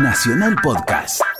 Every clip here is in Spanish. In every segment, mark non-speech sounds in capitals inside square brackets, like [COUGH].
Nacional Podcast.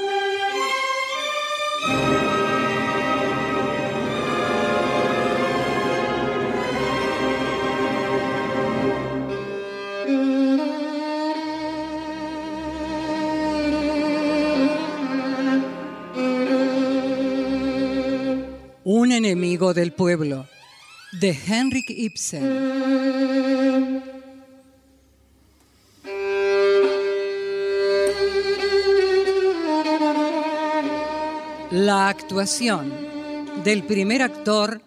Del pueblo, de Henrik Ibsen. La actuación del primer actor,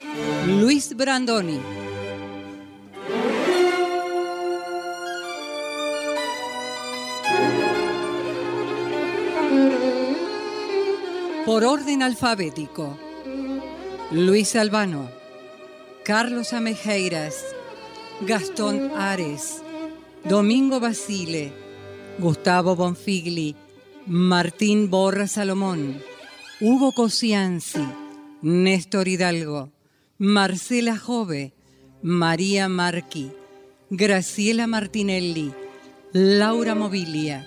Luis Brandoni. Por orden alfabético. Luis Albano, Carlos Amejeiras, Gastón Ares, Domingo Basile, Gustavo Bonfigli, Martín Borra Salomón, Hugo Cosianzi, Néstor Hidalgo, Marcela Jove, María Marqui, Graciela Martinelli, Laura Mobilia,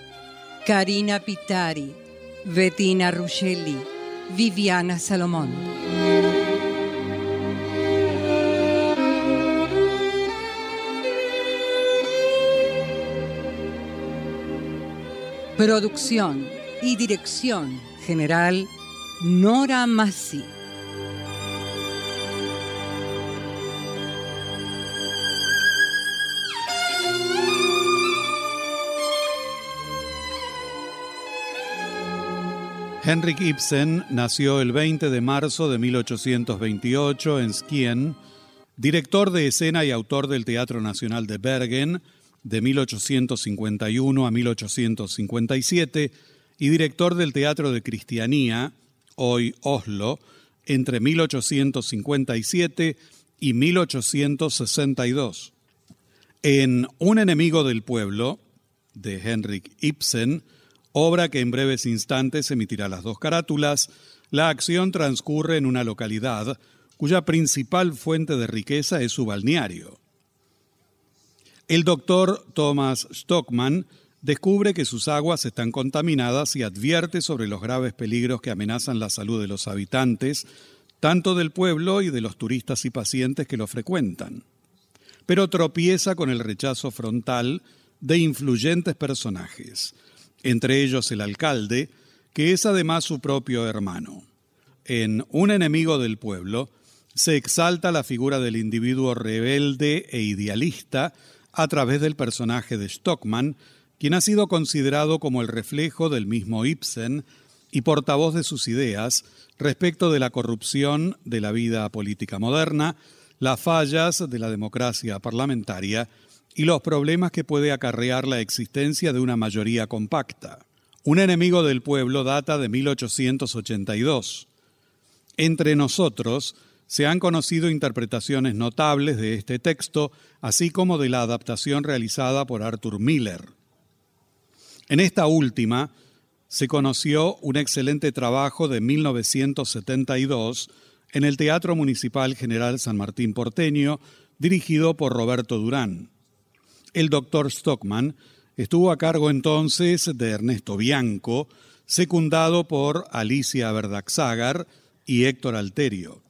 Karina Pitari, Bettina Ruggeli, Viviana Salomón. Producción y dirección general Nora Massi. Henrik Ibsen nació el 20 de marzo de 1828 en Skien, director de escena y autor del Teatro Nacional de Bergen de 1851 a 1857 y director del Teatro de Cristianía, hoy Oslo, entre 1857 y 1862. En Un enemigo del pueblo, de Henrik Ibsen, obra que en breves instantes emitirá las dos carátulas, la acción transcurre en una localidad cuya principal fuente de riqueza es su balneario. El doctor Thomas Stockman descubre que sus aguas están contaminadas y advierte sobre los graves peligros que amenazan la salud de los habitantes, tanto del pueblo y de los turistas y pacientes que lo frecuentan. Pero tropieza con el rechazo frontal de influyentes personajes, entre ellos el alcalde, que es además su propio hermano. En Un enemigo del pueblo se exalta la figura del individuo rebelde e idealista a través del personaje de Stockman, quien ha sido considerado como el reflejo del mismo Ibsen y portavoz de sus ideas respecto de la corrupción de la vida política moderna, las fallas de la democracia parlamentaria y los problemas que puede acarrear la existencia de una mayoría compacta. Un enemigo del pueblo data de 1882. Entre nosotros se han conocido interpretaciones notables de este texto, así como de la adaptación realizada por Arthur Miller. En esta última se conoció un excelente trabajo de 1972 en el Teatro Municipal General San Martín Porteño, dirigido por Roberto Durán. El doctor Stockman estuvo a cargo entonces de Ernesto Bianco, secundado por Alicia Verdaxagar y Héctor Alterio.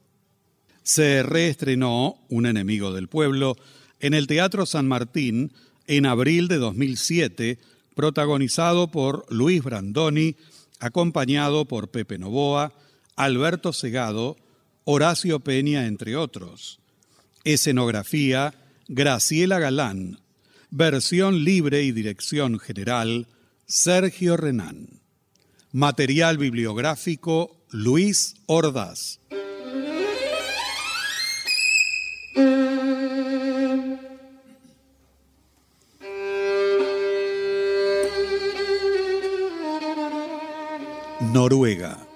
Se reestrenó Un enemigo del pueblo en el Teatro San Martín en abril de 2007, protagonizado por Luis Brandoni, acompañado por Pepe Novoa, Alberto Segado, Horacio Peña, entre otros. Escenografía, Graciela Galán. Versión libre y dirección general, Sergio Renán. Material bibliográfico, Luis Ordaz. Noruega.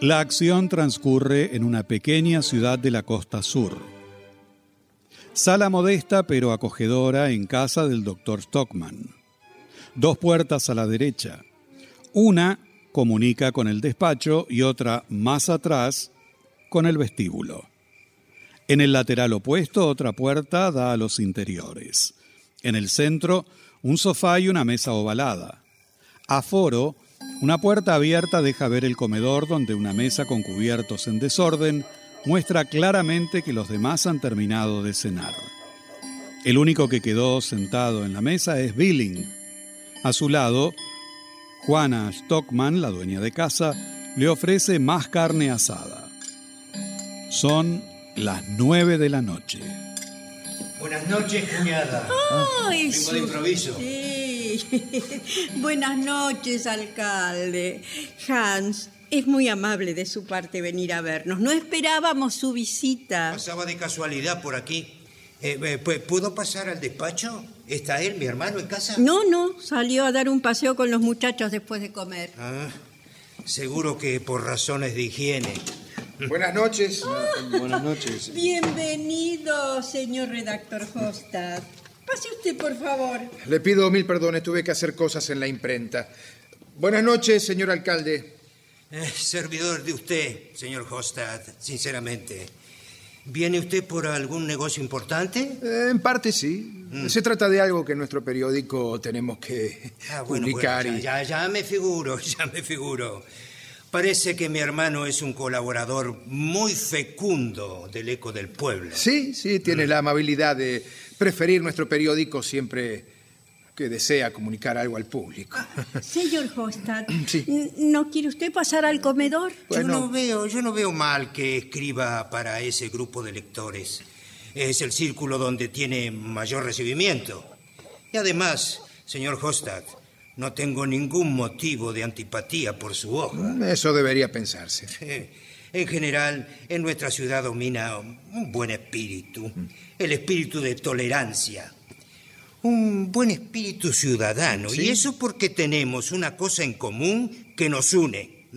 La acción transcurre en una pequeña ciudad de la costa sur. Sala modesta pero acogedora en casa del doctor Stockman. Dos puertas a la derecha. Una comunica con el despacho y otra más atrás con el vestíbulo. En el lateral opuesto otra puerta da a los interiores. En el centro un sofá y una mesa ovalada. Aforo una puerta abierta deja ver el comedor donde una mesa con cubiertos en desorden muestra claramente que los demás han terminado de cenar. El único que quedó sentado en la mesa es Billing. A su lado, Juana Stockman, la dueña de casa, le ofrece más carne asada. Son las nueve de la noche. Buenas noches, cuñada. Ay, Vengo de improviso. Sí. [LAUGHS] Buenas noches, alcalde. Hans, es muy amable de su parte venir a vernos. No esperábamos su visita. Pasaba de casualidad por aquí. Eh, eh, pues, ¿Puedo pasar al despacho? ¿Está él, mi hermano, en casa? No, no, salió a dar un paseo con los muchachos después de comer. Ah, seguro que por razones de higiene. [LAUGHS] Buenas noches. Buenas noches. Bienvenido, señor redactor Hostad. Pase usted, por favor. Le pido mil perdones, tuve que hacer cosas en la imprenta. Buenas noches, señor alcalde. Eh, servidor de usted, señor Hostad, sinceramente. ¿Viene usted por algún negocio importante? Eh, en parte sí. Se trata de algo que en nuestro periódico tenemos que Ah, bueno, publicar. bueno, y- ya, ya, ya me figuro, [LAUGHS] ya me figuro. Parece que mi hermano es un colaborador muy fecundo del eco del pueblo. Sí, sí, tiene la amabilidad de preferir nuestro periódico siempre que desea comunicar algo al público. Señor Hostad, [CLEARS THROAT] Sí. ¿no quiere usted pasar al comedor? Yo no veo, yo no veo mal que escriba para ese grupo de lectores. Es el círculo donde tiene mayor recibimiento. Y además, señor Hostad, no tengo ningún motivo de antipatía por su obra. Eso debería pensarse. [LAUGHS] En general, en nuestra ciudad domina un buen espíritu, el espíritu de tolerancia. Un buen espíritu ciudadano. Y eso porque tenemos una cosa en común que nos une.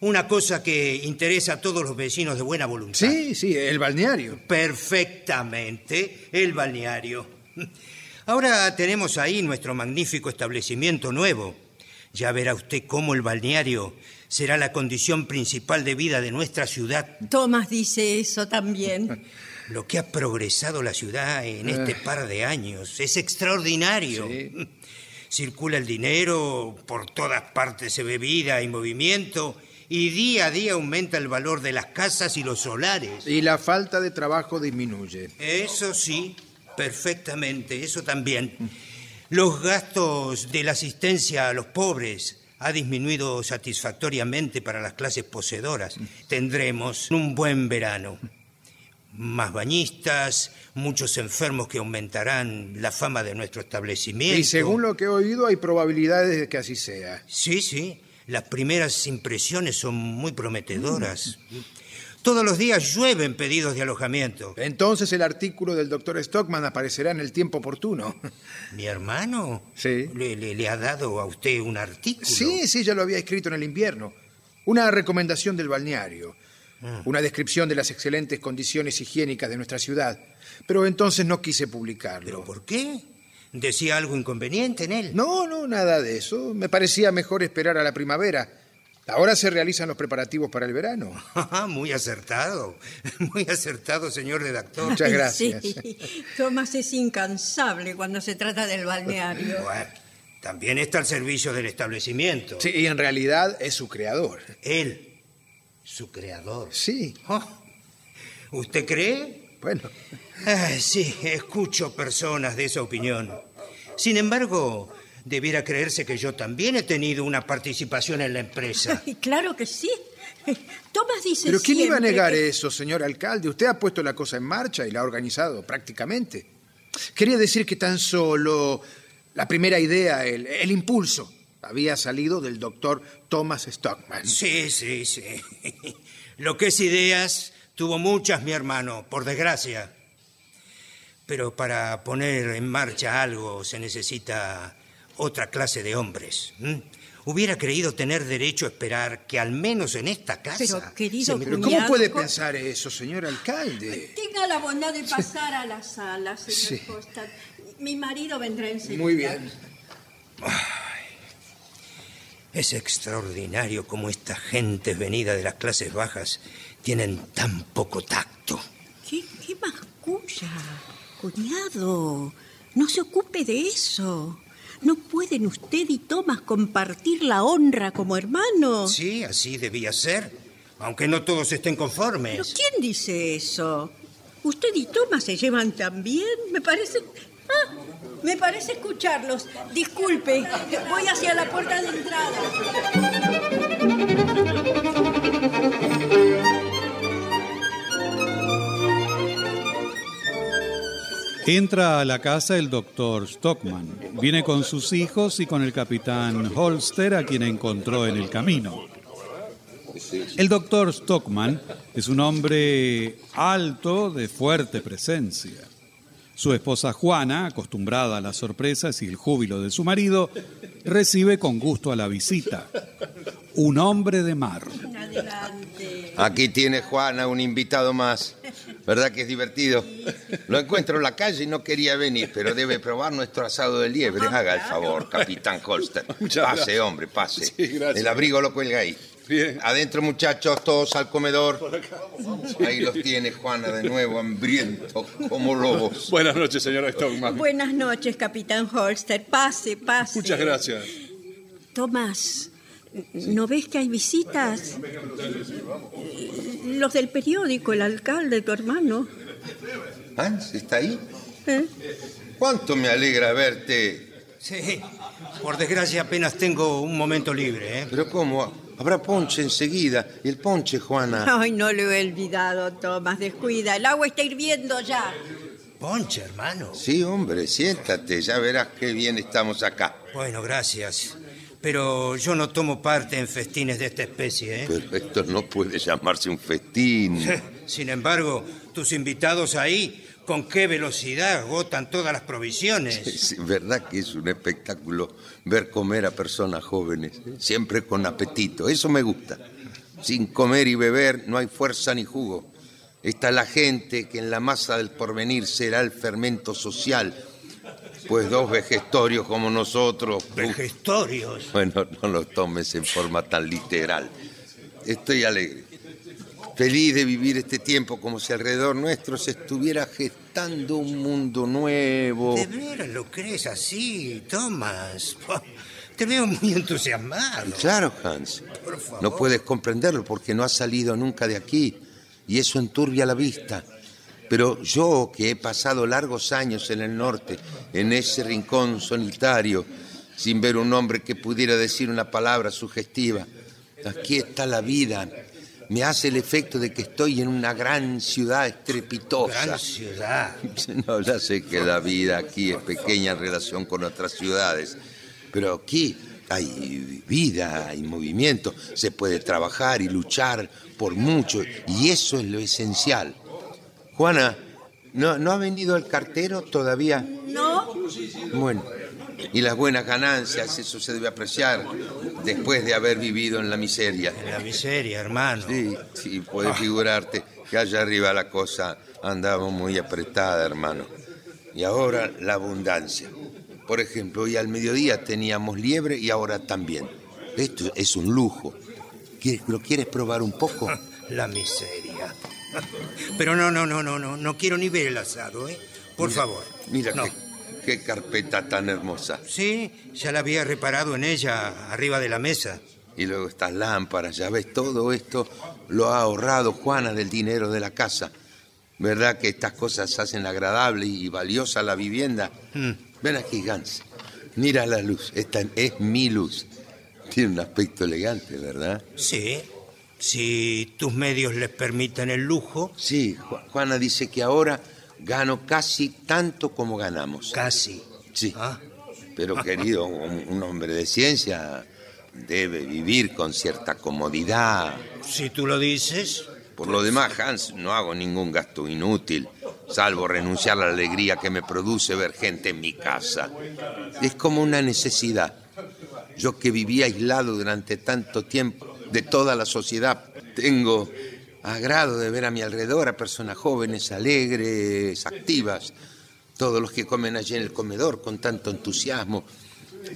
Una cosa que interesa a todos los vecinos de buena voluntad. Sí, sí, el balneario. Perfectamente, el balneario. [LAUGHS] Ahora tenemos ahí nuestro magnífico establecimiento nuevo. Ya verá usted cómo el balneario será la condición principal de vida de nuestra ciudad. Tomás dice eso también. [LAUGHS] Lo que ha progresado la ciudad en este par de años es extraordinario. Sí. [LAUGHS] Circula el dinero, por todas partes se ve vida y movimiento, y día a día aumenta el valor de las casas y los solares. Y la falta de trabajo disminuye. Eso sí, perfectamente, eso también. Los gastos de la asistencia a los pobres ha disminuido satisfactoriamente para las clases poseedoras. Tendremos un buen verano. Más bañistas, muchos enfermos que aumentarán la fama de nuestro establecimiento. Y según lo que he oído, hay probabilidades de que así sea. Sí, sí. Las primeras impresiones son muy prometedoras. Todos los días llueven pedidos de alojamiento. Entonces el artículo del doctor Stockman aparecerá en el tiempo oportuno. ¿Mi hermano? Sí. ¿Le, le- le ha dado a usted un artículo? Sí, sí, ya lo había escrito en el invierno. Una recomendación del balneario. Una descripción de las excelentes condiciones higiénicas de nuestra ciudad. Pero entonces no quise publicarlo. ¿Pero por qué? ¿Decía algo inconveniente en él? No, no, nada de eso. Me parecía mejor esperar a la primavera. Ahora se realizan los preparativos para el verano. [LAUGHS] muy acertado. [LAUGHS] Muy acertado, señor redactor. Muchas gracias. sí. Tomás es incansable cuando se trata del balneario. Bueno, también está al servicio del establecimiento. Sí, y en realidad es su creador. Él, su creador. Sí. Oh, ¿Usted cree? Bueno, sí, escucho personas de esa opinión. Sin embargo, debiera creerse que yo también he tenido una participación en la empresa. [LAUGHS] claro que sí. Tomás dice Pero ¿quién iba a negar que- eso, señor alcalde? Usted ha puesto la cosa en marcha y la ha organizado prácticamente. Quería decir que tan solo la primera idea, el, el impulso, había salido del doctor Thomas Stockman. Sí, sí, sí. [LAUGHS] Lo que es ideas, tuvo muchas mi hermano, por desgracia. Pero para poner en marcha algo se necesita otra clase de hombres. Hubiera creído tener derecho a esperar que al menos en esta casa... Pero, querido me- ¿cómo puede pensar eso, señor alcalde? Tenga la bondad de pasar a la sala, señor Sí. Costa. Mi marido vendrá enseguida. Muy bien. Es extraordinario cómo esta gente venida de las clases bajas tienen tan poco tacto. ¿Qué, qué masculla? Cuñado, no se ocupe de eso. ¿No pueden usted y Tomás compartir la honra como hermanos? Sí, así debía ser, aunque no todos estén conformes. ¿Pero quién dice eso? ¿Usted y Tomás se llevan tan bien? Me parece... Ah, me parece escucharlos. Disculpe, voy hacia la puerta de entrada. Entra a la casa el doctor Stockman. Viene con sus hijos y con el capitán Holster, a quien encontró en el camino. El doctor Stockman es un hombre alto, de fuerte presencia. Su esposa Juana, acostumbrada a las sorpresas y el júbilo de su marido, recibe con gusto a la visita. Un hombre de mar. Aquí tiene Juana, un invitado más. ¿Verdad que es divertido? Lo encuentro en la calle y no quería venir, pero debe probar nuestro asado de liebre. Haga el favor, capitán Holster. Pase, hombre, pase. El abrigo lo cuelga ahí. Bien. Adentro, muchachos, todos al comedor. Ahí los tiene Juana de nuevo, hambriento como lobos. Buenas noches, señora Stockman. Buenas noches, capitán Holster. Pase, pase. Muchas gracias. Tomás, ¿no ves que hay visitas? Los del periódico, el alcalde, tu hermano. ¿Hans está ahí? ¿Eh? ¿Cuánto me alegra verte? Sí, por desgracia apenas tengo un momento libre, ¿eh? Pero ¿cómo? Habrá ponche enseguida. ¿Y el ponche, Juana? Ay, no lo he olvidado, Tomás. Descuida, el agua está hirviendo ya. Ponche, hermano. Sí, hombre, siéntate. Ya verás qué bien estamos acá. Bueno, gracias. Pero yo no tomo parte en festines de esta especie, ¿eh? Pero esto no puede llamarse un festín. [LAUGHS] Sin embargo, tus invitados ahí, con qué velocidad agotan todas las provisiones. Es verdad que es un espectáculo ver comer a personas jóvenes, siempre con apetito. Eso me gusta. Sin comer y beber no hay fuerza ni jugo. Está la gente que en la masa del porvenir será el fermento social. Pues dos vejestorios como nosotros. Vejestorios. Bueno, no lo tomes en forma tan literal. Estoy alegre. Feliz de vivir este tiempo como si alrededor nuestro se estuviera gestando un mundo nuevo. ¿De veras lo crees así, Tomás? Te veo muy entusiasmado. Claro, Hans. Por favor. No puedes comprenderlo porque no has salido nunca de aquí y eso enturbia la vista. Pero yo, que he pasado largos años en el norte, en ese rincón solitario, sin ver un hombre que pudiera decir una palabra sugestiva, aquí está la vida. Me hace el efecto de que estoy en una gran ciudad estrepitosa. Gran ciudad. [LAUGHS] No, ya sé que la vida aquí es pequeña en relación con otras ciudades, pero aquí hay vida, hay movimiento, se puede trabajar y luchar por mucho, y eso es lo esencial. Juana, ¿no, ¿no ha vendido el cartero todavía? ¿No? Bueno, y las buenas ganancias, eso se debe apreciar después de haber vivido en la miseria. En la miseria, hermano. Sí, sí, puedes figurarte que allá arriba la cosa andaba muy apretada, hermano. Y ahora la abundancia. Por ejemplo, hoy al mediodía teníamos liebre y ahora también. Esto es un lujo. ¿Quieres- ¿Lo quieres probar un poco? [LAUGHS] La miseria. Pero no, no, no, no, no, no quiero ni ver el asado, ¿eh? Por favor. Mira no. qué, qué carpeta tan hermosa. Sí, ya la había reparado en ella, arriba de la mesa. Y luego estas lámparas, ya ves, todo esto lo ha ahorrado Juana del dinero de la casa. ¿Verdad que estas cosas hacen agradable y valiosa la vivienda? Mm. Ven aquí, Gans. Mira la luz. Esta es mi luz. Tiene un aspecto elegante, ¿verdad? Sí, si tus medios les permiten el lujo, Sí, Ju- Juana dice que ahora gano casi tanto como ganamos. casi. Sí. Ah, Pero querido, un, un hombre de ciencia debe vivir con cierta comodidad. si tú lo dices, Por lo demás, Hans, no hago ningún gasto inútil, salvo renunciar a la alegría que me produce ver gente en mi casa. Es como una necesidad. Yo que viví aislado durante tanto tiempo de toda la sociedad, tengo agrado de ver a mi alrededor a personas jóvenes, alegres, activas, todos los que comen allí en el comedor con tanto entusiasmo.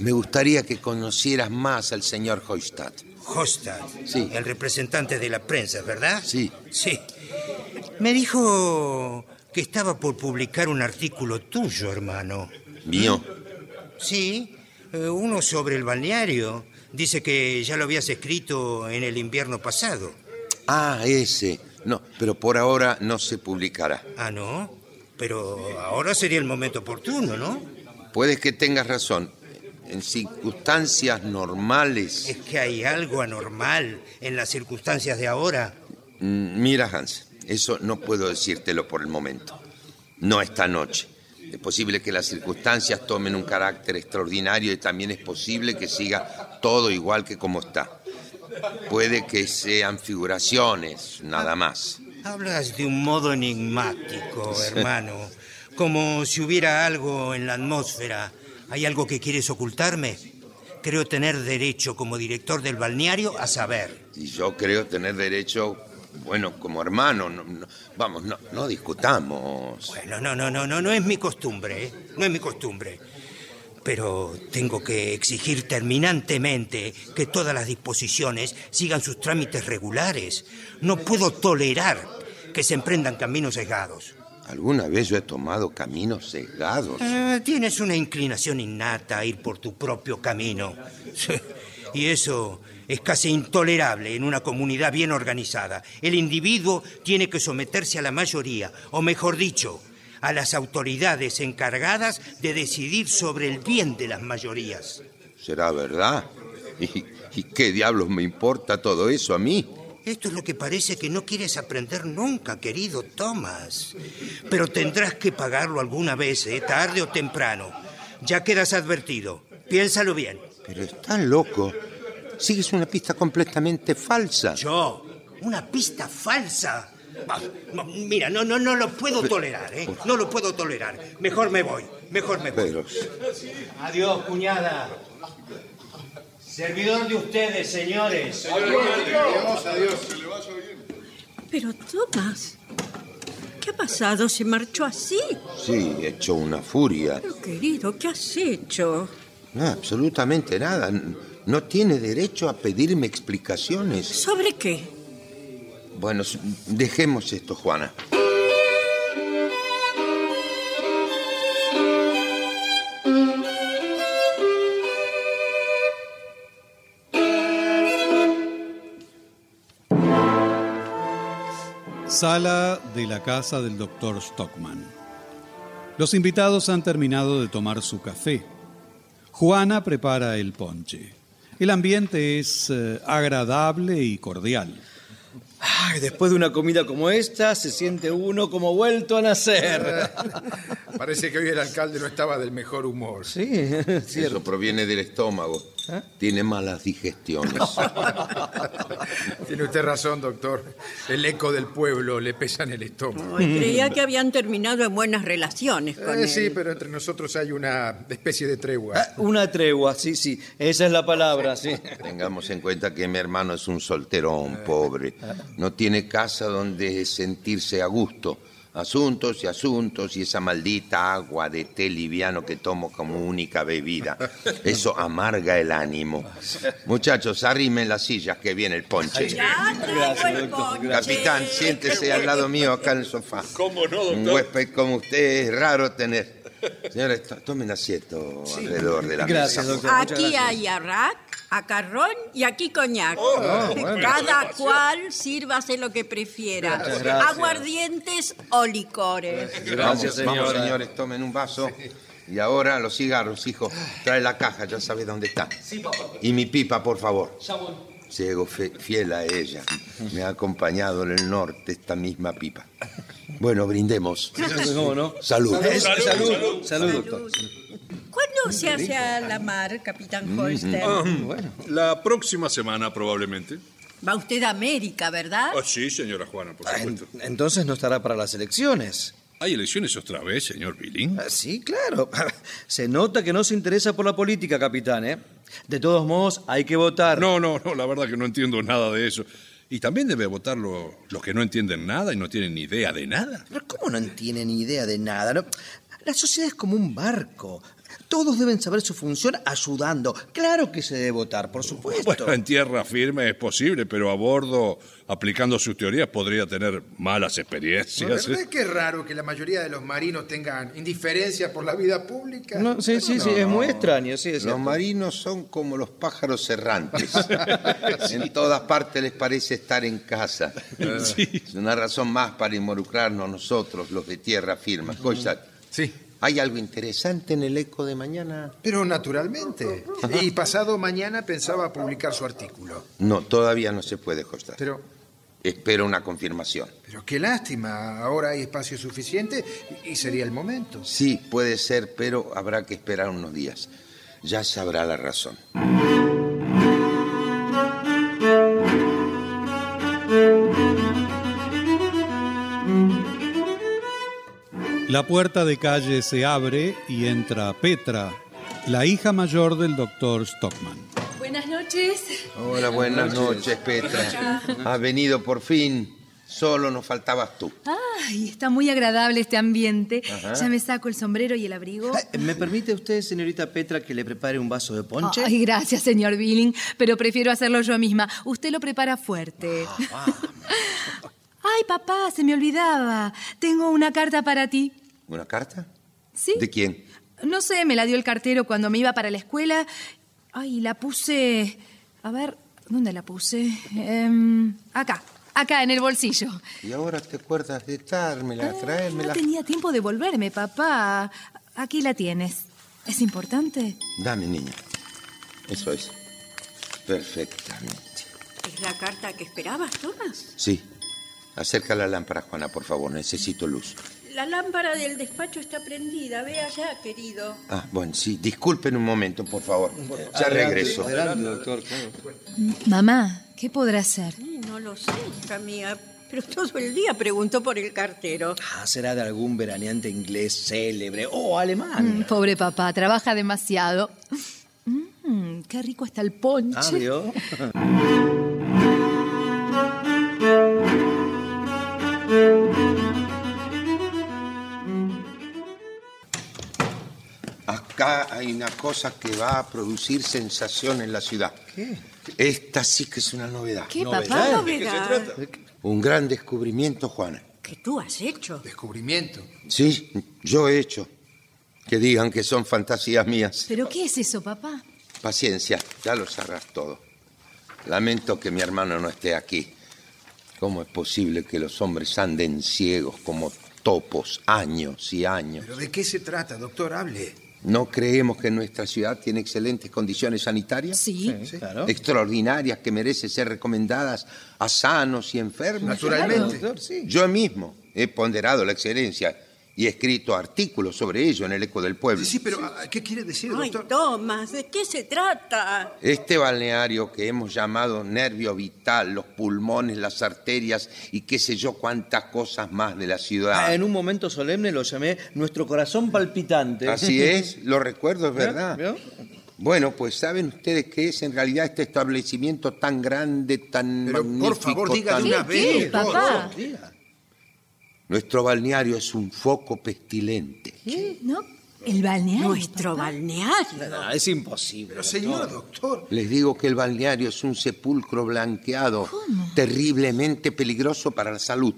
Me gustaría que conocieras más al señor Heustadt. Hostad, Sí. el representante de la prensa, ¿verdad? Sí. Sí. Me dijo que estaba por publicar un artículo tuyo, hermano. Mío. Sí, eh, uno sobre el balneario. Dice que ya lo habías escrito en el invierno pasado. Ah, ese. No, pero por ahora no se publicará. Ah, ¿no? Pero ahora sería el momento oportuno, ¿no? Puede que tengas razón. En circunstancias normales. Es que hay algo anormal en las circunstancias de ahora. Mm, Mira, Hans, eso no puedo decírtelo por el momento. No esta noche. Es posible que las circunstancias tomen un carácter extraordinario y también es posible que siga todo igual que como está. Puede que sean figuraciones, nada más. Hablas de un modo enigmático, hermano. Como si hubiera algo en la atmósfera. ¿Hay algo que quieres ocultarme? Creo tener derecho como director del balneario a saber. Y yo creo tener derecho, bueno, como hermano, no- no- vamos, no, no discutamos. Bueno, no, no, no, no, no es mi costumbre, ¿eh? No es mi costumbre. Pero tengo que exigir terminantemente que todas las disposiciones sigan sus trámites regulares. No puedo tolerar que se emprendan caminos sesgados. Alguna vez yo he tomado caminos sesgados. Eh, tienes una inclinación innata a ir por tu propio camino. [LAUGHS] Y eso es casi intolerable en una comunidad bien organizada. El individuo tiene que someterse a la mayoría, o mejor dicho, a las autoridades encargadas de decidir sobre el bien de las mayorías. ¿Será verdad? ¿Y, y qué diablos me importa todo eso a mí? Esto es lo que parece que no quieres aprender nunca, querido Thomas. Pero tendrás que pagarlo alguna vez, ¿eh? tarde o temprano. Ya quedas advertido. Piénsalo bien. Pero estás loco. Sigues una pista completamente falsa. Yo, una pista falsa. Mira, no, no, no lo puedo tolerar, ¿eh? No lo puedo tolerar. Mejor me voy, mejor me voy. Adiós, cuñada. Servidor de ustedes, señores. Pero Tomás, ¿qué ha pasado? ¿Se marchó así? sí, he hecho una furia. Pero querido, ¿qué has hecho? No, absolutamente nada. No tiene derecho a pedirme explicaciones. ¿Sobre qué? Bueno, dejemos esto, Juana. Sala de la casa del doctor Stockman. Los invitados han terminado de tomar su café. Juana prepara el ponche. El ambiente es eh, agradable y cordial. Ay, después de una comida como esta, se siente uno como vuelto a nacer. Parece que hoy el alcalde no estaba del mejor humor. Sí, [LAUGHS] es cierto. Eso proviene del estómago. Tiene malas digestiones. [LAUGHS] Tiene usted razón, doctor. El eco del pueblo le pesa en el estómago. Ay, creía que habían terminado en buenas relaciones con Eh, él. sí, pero entre nosotros hay una especie de tregua. Ah, Una tregua, sí, sí. Esa es la palabra, sí. Tengamos en cuenta que mi hermano es un solterón pobre. No tiene casa donde sentirse a gusto. Asuntos y asuntos y esa maldita agua de té liviano que tomo como única bebida. [LAUGHS] Eso amarga el ánimo. Muchachos, arrimen las sillas que viene el ponche. Ya traigo Gracias, el doctor, ponche. Capitán, siéntese al lado mío acá en el sofá. ¿Cómo no, doctor? Un huésped como usted es raro tener. Señores, to- tomen asiento alrededor de la Gracias, mesa. doctor. Aquí gracias. hay arrac, Acarrón y aquí coñac. Oh, Cada cual sírvase lo que prefiera. Aguardientes o licores. Gracias, vamos, vamos, señores, tomen un vaso. Y ahora los cigarros, hijo. Trae la caja, ya sabes dónde está. Y mi pipa, por favor. Ciego fe- fiel a ella. Me ha acompañado en el norte esta misma pipa. Bueno, brindemos. ¿Cómo no? Salud. Es- salud. Salud, doctor. ¿Cuándo se hace a la mar, capitán Holster? La próxima semana, probablemente. Va usted a América, ¿verdad? Ah, sí, señora Juana, por Ah, supuesto. en- entonces no estará para las elecciones. ¿Hay elecciones otra vez, señor Billing? Ah, Sí, claro. [LAUGHS] Se nota que no se interesa por la política, capitán, ¿eh? De todos modos, hay que votar. No, no, no, la verdad que no entiendo nada de eso. Y también debe votar lo- los que no entienden nada y no tienen ni idea de nada. Pero ¿cómo no tiene ni idea de nada? no? La sociedad es como un barco. Todos deben saber su función ayudando. Claro que se debe votar, por supuesto. Bueno, en tierra firme es posible, pero a bordo, aplicando sus teorías, podría tener malas La experiencias. verdad es que es raro que la mayoría de los marinos tengan indiferencia por la vida pública. No, sí, sí, sí, es muy extraño, sí, es Los cierto. marinos son como los pájaros errantes. [LAUGHS] [LAUGHS] En todas partes les parece estar en casa. [LAUGHS] Es una razón más para involucrarnos nosotros, los de tierra firme. Cosa, Sí. ¿Hay algo interesante en el eco de mañana? Pero naturalmente. Y pasado mañana pensaba publicar su artículo. No, todavía no se puede, Costa. Pero, Espero una confirmación. pero qué lástima. Ahora hay espacio suficiente y sería el momento. Sí, puede ser, pero habrá que esperar unos días. Ya sabrá la razón. La puerta de calle se abre y entra Petra, la hija mayor del doctor Stockman. Buenas noches. Hola, buenas noches, Petra. Has venido por fin. Solo nos faltabas tú. Ay, está muy agradable este ambiente. Ajá. Ya me saco el sombrero y el abrigo. Eh, ¿Me permite usted, señorita Petra, que le prepare un vaso de ponche? Ay, gracias, señor Billing, pero prefiero hacerlo yo misma. Usted lo prepara fuerte. [LAUGHS] Ay, papá, se me olvidaba. Tengo una carta para ti. ¿Una carta? ¿Sí? ¿De quién? No sé, me la dio el cartero cuando me iba para la escuela. Ay, la puse. A ver, ¿dónde la puse? Em, acá, acá, en el bolsillo. Y ahora te acuerdas de dármela, No traérmela. tenía tiempo de volverme, papá. Aquí la tienes. ¿Es importante? Dame, niña. Eso es. Perfectamente. ¿Es la carta que esperabas, Tomás? Sí. Acerca la lámpara, Juana, por favor. Necesito luz. La lámpara del despacho está prendida. Ve allá, querido. Ah, bueno, sí. Disculpen un momento, por favor. Ya Adelante, regreso. Adelante, doctor. Mamá, ¿qué podrá hacer? No lo sé, hija mía. Pero todo el día preguntó por el cartero. Ah, será de algún veraneante inglés célebre o alemán. Mm, pobre papá, trabaja demasiado. Mm, qué rico está el ponche. Ah, [LAUGHS] Acá hay una cosa que va a producir sensación en la ciudad. ¿Qué? Esta sí que es una novedad. ¿Qué, Novedad. papá? Novedad Un gran descubrimiento, Juana. que tú has hecho. Descubrimiento. Sí, yo he hecho. Que digan que son fantasías mías. ¿Pero qué es eso, papá? Paciencia, ya lo sabrás todo. Lamento que mi hermano no esté aquí. ¿Cómo es posible que los hombres anden ciegos como topos años y años? ¿Pero de qué se trata, doctor? Hable. ¿No creemos que nuestra ciudad tiene excelentes condiciones sanitarias? Sí. Claro. Extraordinarias que merecen ser recomendadas a sanos y enfermos. Naturalmente. Yo mismo he ponderado la excelencia y he escrito artículos sobre ello en el Eco del Pueblo. Sí, sí, pero ah, ¿qué quiere decir, Ay, doctor? Tomás, ¿de qué se trata? Este balneario que hemos llamado nervio vital, los pulmones, las arterias y qué sé yo cuántas cosas más de la ciudad. Ah, en un momento solemne lo llamé nuestro corazón palpitante. Así es, lo recuerdo, es verdad. ¿Vio? Bueno, pues ¿saben ustedes qué es en realidad este establecimiento tan grande, tan Pero, por magnífico? favor, diga de tan- una vez. ¿Qué, papá? Nuestro balneario es un foco pestilente. ¿Qué? ¿No? El balneario. Nuestro papá. balneario. No, es imposible. Pero, doctor. señor doctor, Les digo que el balneario es un sepulcro blanqueado, terriblemente peligroso para la salud.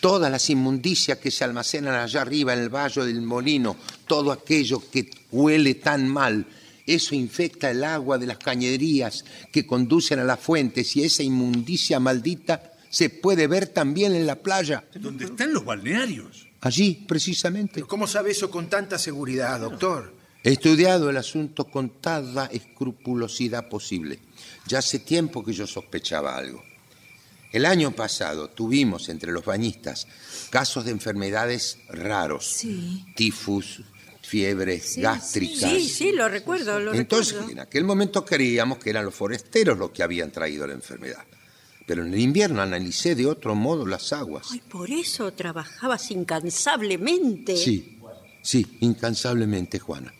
Todas las inmundicias que se almacenan allá arriba en el valle del molino, todo aquello que huele tan mal Eso infecta el agua de las cañerías que conducen a las fuentes y esa inmundicia maldita se puede ver también en la playa. ¿Dónde están los balnearios? Allí, precisamente. ¿Cómo sabe eso con tanta seguridad, doctor? He estudiado el asunto con toda escrupulosidad posible. Ya hace tiempo que yo sospechaba algo. El año pasado tuvimos entre los bañistas casos de enfermedades raros. Sí. Tifus, fiebres gástricas. Sí, sí, lo recuerdo, lo Entonces, recuerdo. en aquel momento creíamos que eran los foresteros los que habían traído la enfermedad. Pero en el invierno analicé de otro modo las aguas. Ay, por eso trabajabas incansablemente. Sí, sí, incansablemente, Juana.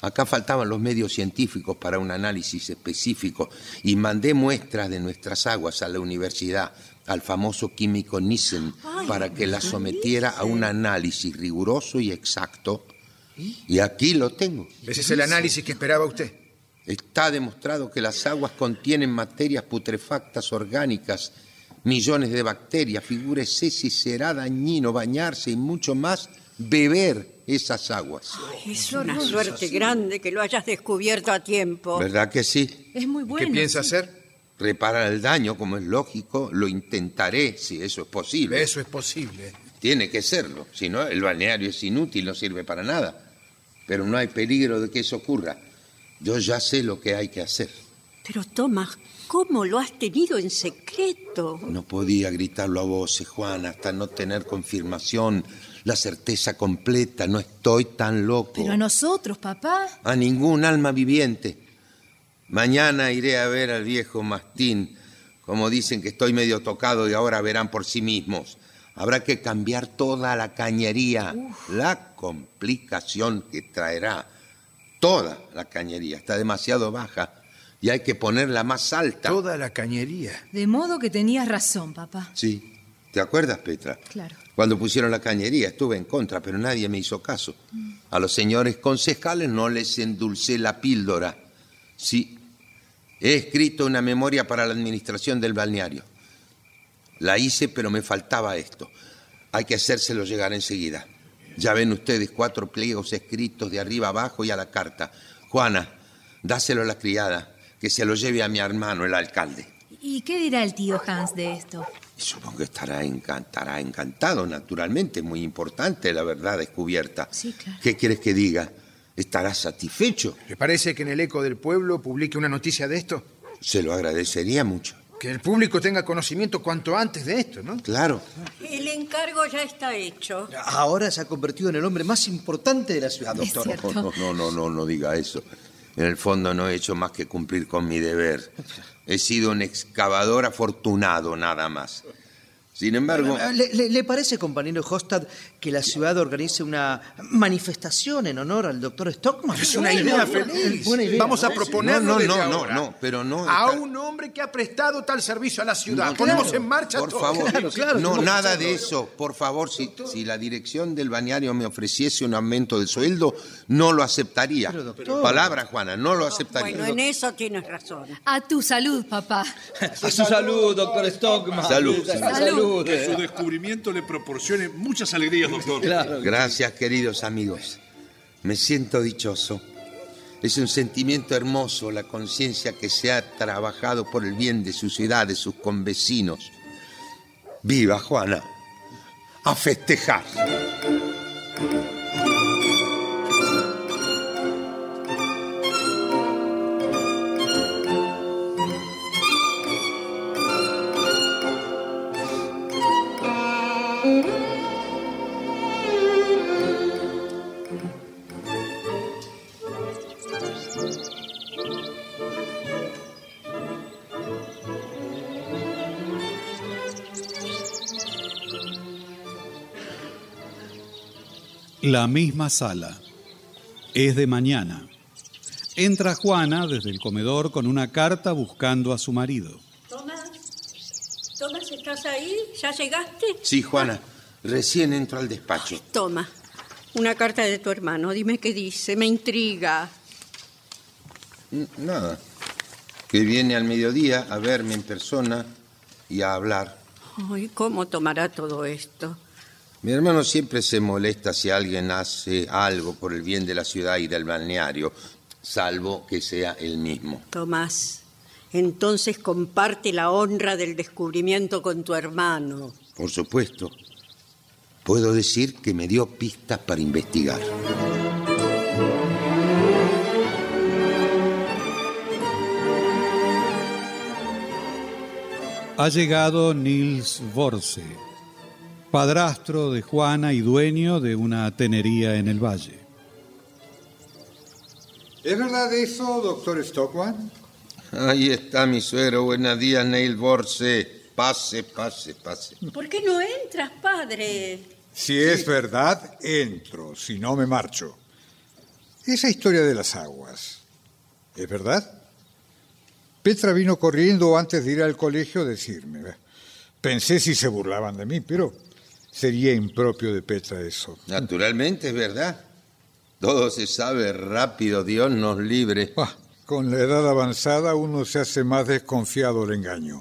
Acá faltaban los medios científicos para un análisis específico y mandé muestras de nuestras aguas a la universidad, al famoso químico Nissen, Ay, para que las sometiera a un análisis riguroso y exacto. Y aquí lo tengo. Ese es el análisis que esperaba usted. Está demostrado que las aguas contienen materias putrefactas orgánicas, millones de bacterias. Figúrese si será dañino bañarse y mucho más beber esas aguas. Es una suerte grande que lo hayas descubierto a tiempo. ¿Verdad que sí? Es muy bueno. ¿Qué piensa hacer? Reparar el daño, como es lógico, lo intentaré si eso es posible. Eso es posible. Tiene que serlo, si no, el balneario es inútil, no sirve para nada. Pero no hay peligro de que eso ocurra. Yo ya sé lo que hay que hacer. Pero Tomás, ¿cómo lo has tenido en secreto? No podía gritarlo a voces, Juan, hasta no tener confirmación, la certeza completa. No estoy tan loco. Pero a nosotros, papá. A ningún alma viviente. Mañana iré a ver al viejo Mastín. Como dicen que estoy medio tocado y ahora verán por sí mismos. Habrá que cambiar toda la cañería. La complicación que traerá. Toda la cañería. Está demasiado baja y hay que ponerla más alta. Toda la cañería. De modo que tenías razón, papá. Sí. ¿Te acuerdas, Petra? Claro. Cuando pusieron la cañería estuve en contra, pero nadie me hizo caso. A los señores concejales no les endulcé la píldora. Sí, he escrito una memoria para la administración del balneario. La hice, pero me faltaba esto. Hay que hacérselo llegar enseguida. Ya ven ustedes cuatro pliegos escritos de arriba abajo y a la carta. Juana, dáselo a la criada, que se lo lleve a mi hermano, el alcalde. ¿Y qué dirá el tío Hans de esto? Supongo que estará, encan- estará encantado, naturalmente, es muy importante la verdad descubierta. Sí, claro. ¿Qué quieres que diga? ¿Estará satisfecho? ¿Le parece que en el eco del pueblo publique una noticia de esto? Se lo agradecería mucho. Que el público tenga conocimiento cuanto antes de esto, ¿no? Claro. El encargo ya está hecho. Ahora se ha convertido en el hombre más importante de la ciudad, doctor. No, no, no, no, no diga eso. En el fondo no he hecho más que cumplir con mi deber. He sido un excavador afortunado, nada más. Sin embargo, ¿Le, le- le parece, compañero Hostad, que la ciudad organice una manifestación en honor al doctor Stockman? Es una idea feliz. Buena idea. Vamos a proponerlo no, desde no, no, ahora. no, pero no. A un hombre que ha prestado tal servicio a la ciudad. No, Ponemos claro, en marcha Por todo. favor, Claro, claro, no, nada de eso. Por favor, si, si la dirección del balneario me ofreciese un aumento de sueldo, no lo aceptaría. Pero, doctor. Palabra, Juana, no lo aceptaría. Bueno, en eso tienes razón. A tu salud, papá. A su salud, doctor Stockman. Salud, salud. Salud. Que su descubrimiento le proporcione muchas alegrías, doctor. Gracias, queridos amigos. Me siento dichoso. Es un sentimiento hermoso la conciencia que se ha trabajado por el bien de su ciudad, de sus convecinos. Viva Juana. A festejar. La misma sala. Es de mañana. Entra Juana desde el comedor con una carta buscando a su marido. Tomás, Tomás, ¿estás ahí? ¿Ya llegaste? Sí, Juana. Recién entro al despacho. Toma, una carta de tu hermano. Dime qué dice. Me intriga. Nada. Que viene al mediodía a verme en persona y a hablar. Ay, ¿cómo tomará todo esto? Mi hermano siempre se molesta si alguien hace algo por el bien de la ciudad y del balneario. salvo que sea el mismo. Tomás, entonces comparte la honra del descubrimiento con tu hermano. Por supuesto. Puedo decir que me dio pistas para investigar. Ha llegado Nils Borse, padrastro de Juana y dueño de una tenería en el valle. ¿Es verdad eso, doctor Stockman? Ahí está mi suegro. Buenos días, Neil Borse. Pase, pase, pase. ¿Por qué no entras, padre? Si es verdad, entro. Si no, me marcho. Esa historia de las aguas, ¿es verdad? Petra vino corriendo antes de ir al colegio a decirme. Pensé si se burlaban de mí, pero sería impropio de Petra eso. Naturalmente, es verdad. Todo se sabe rápido, Dios nos libre. Con la edad avanzada uno se hace más desconfiado del engaño.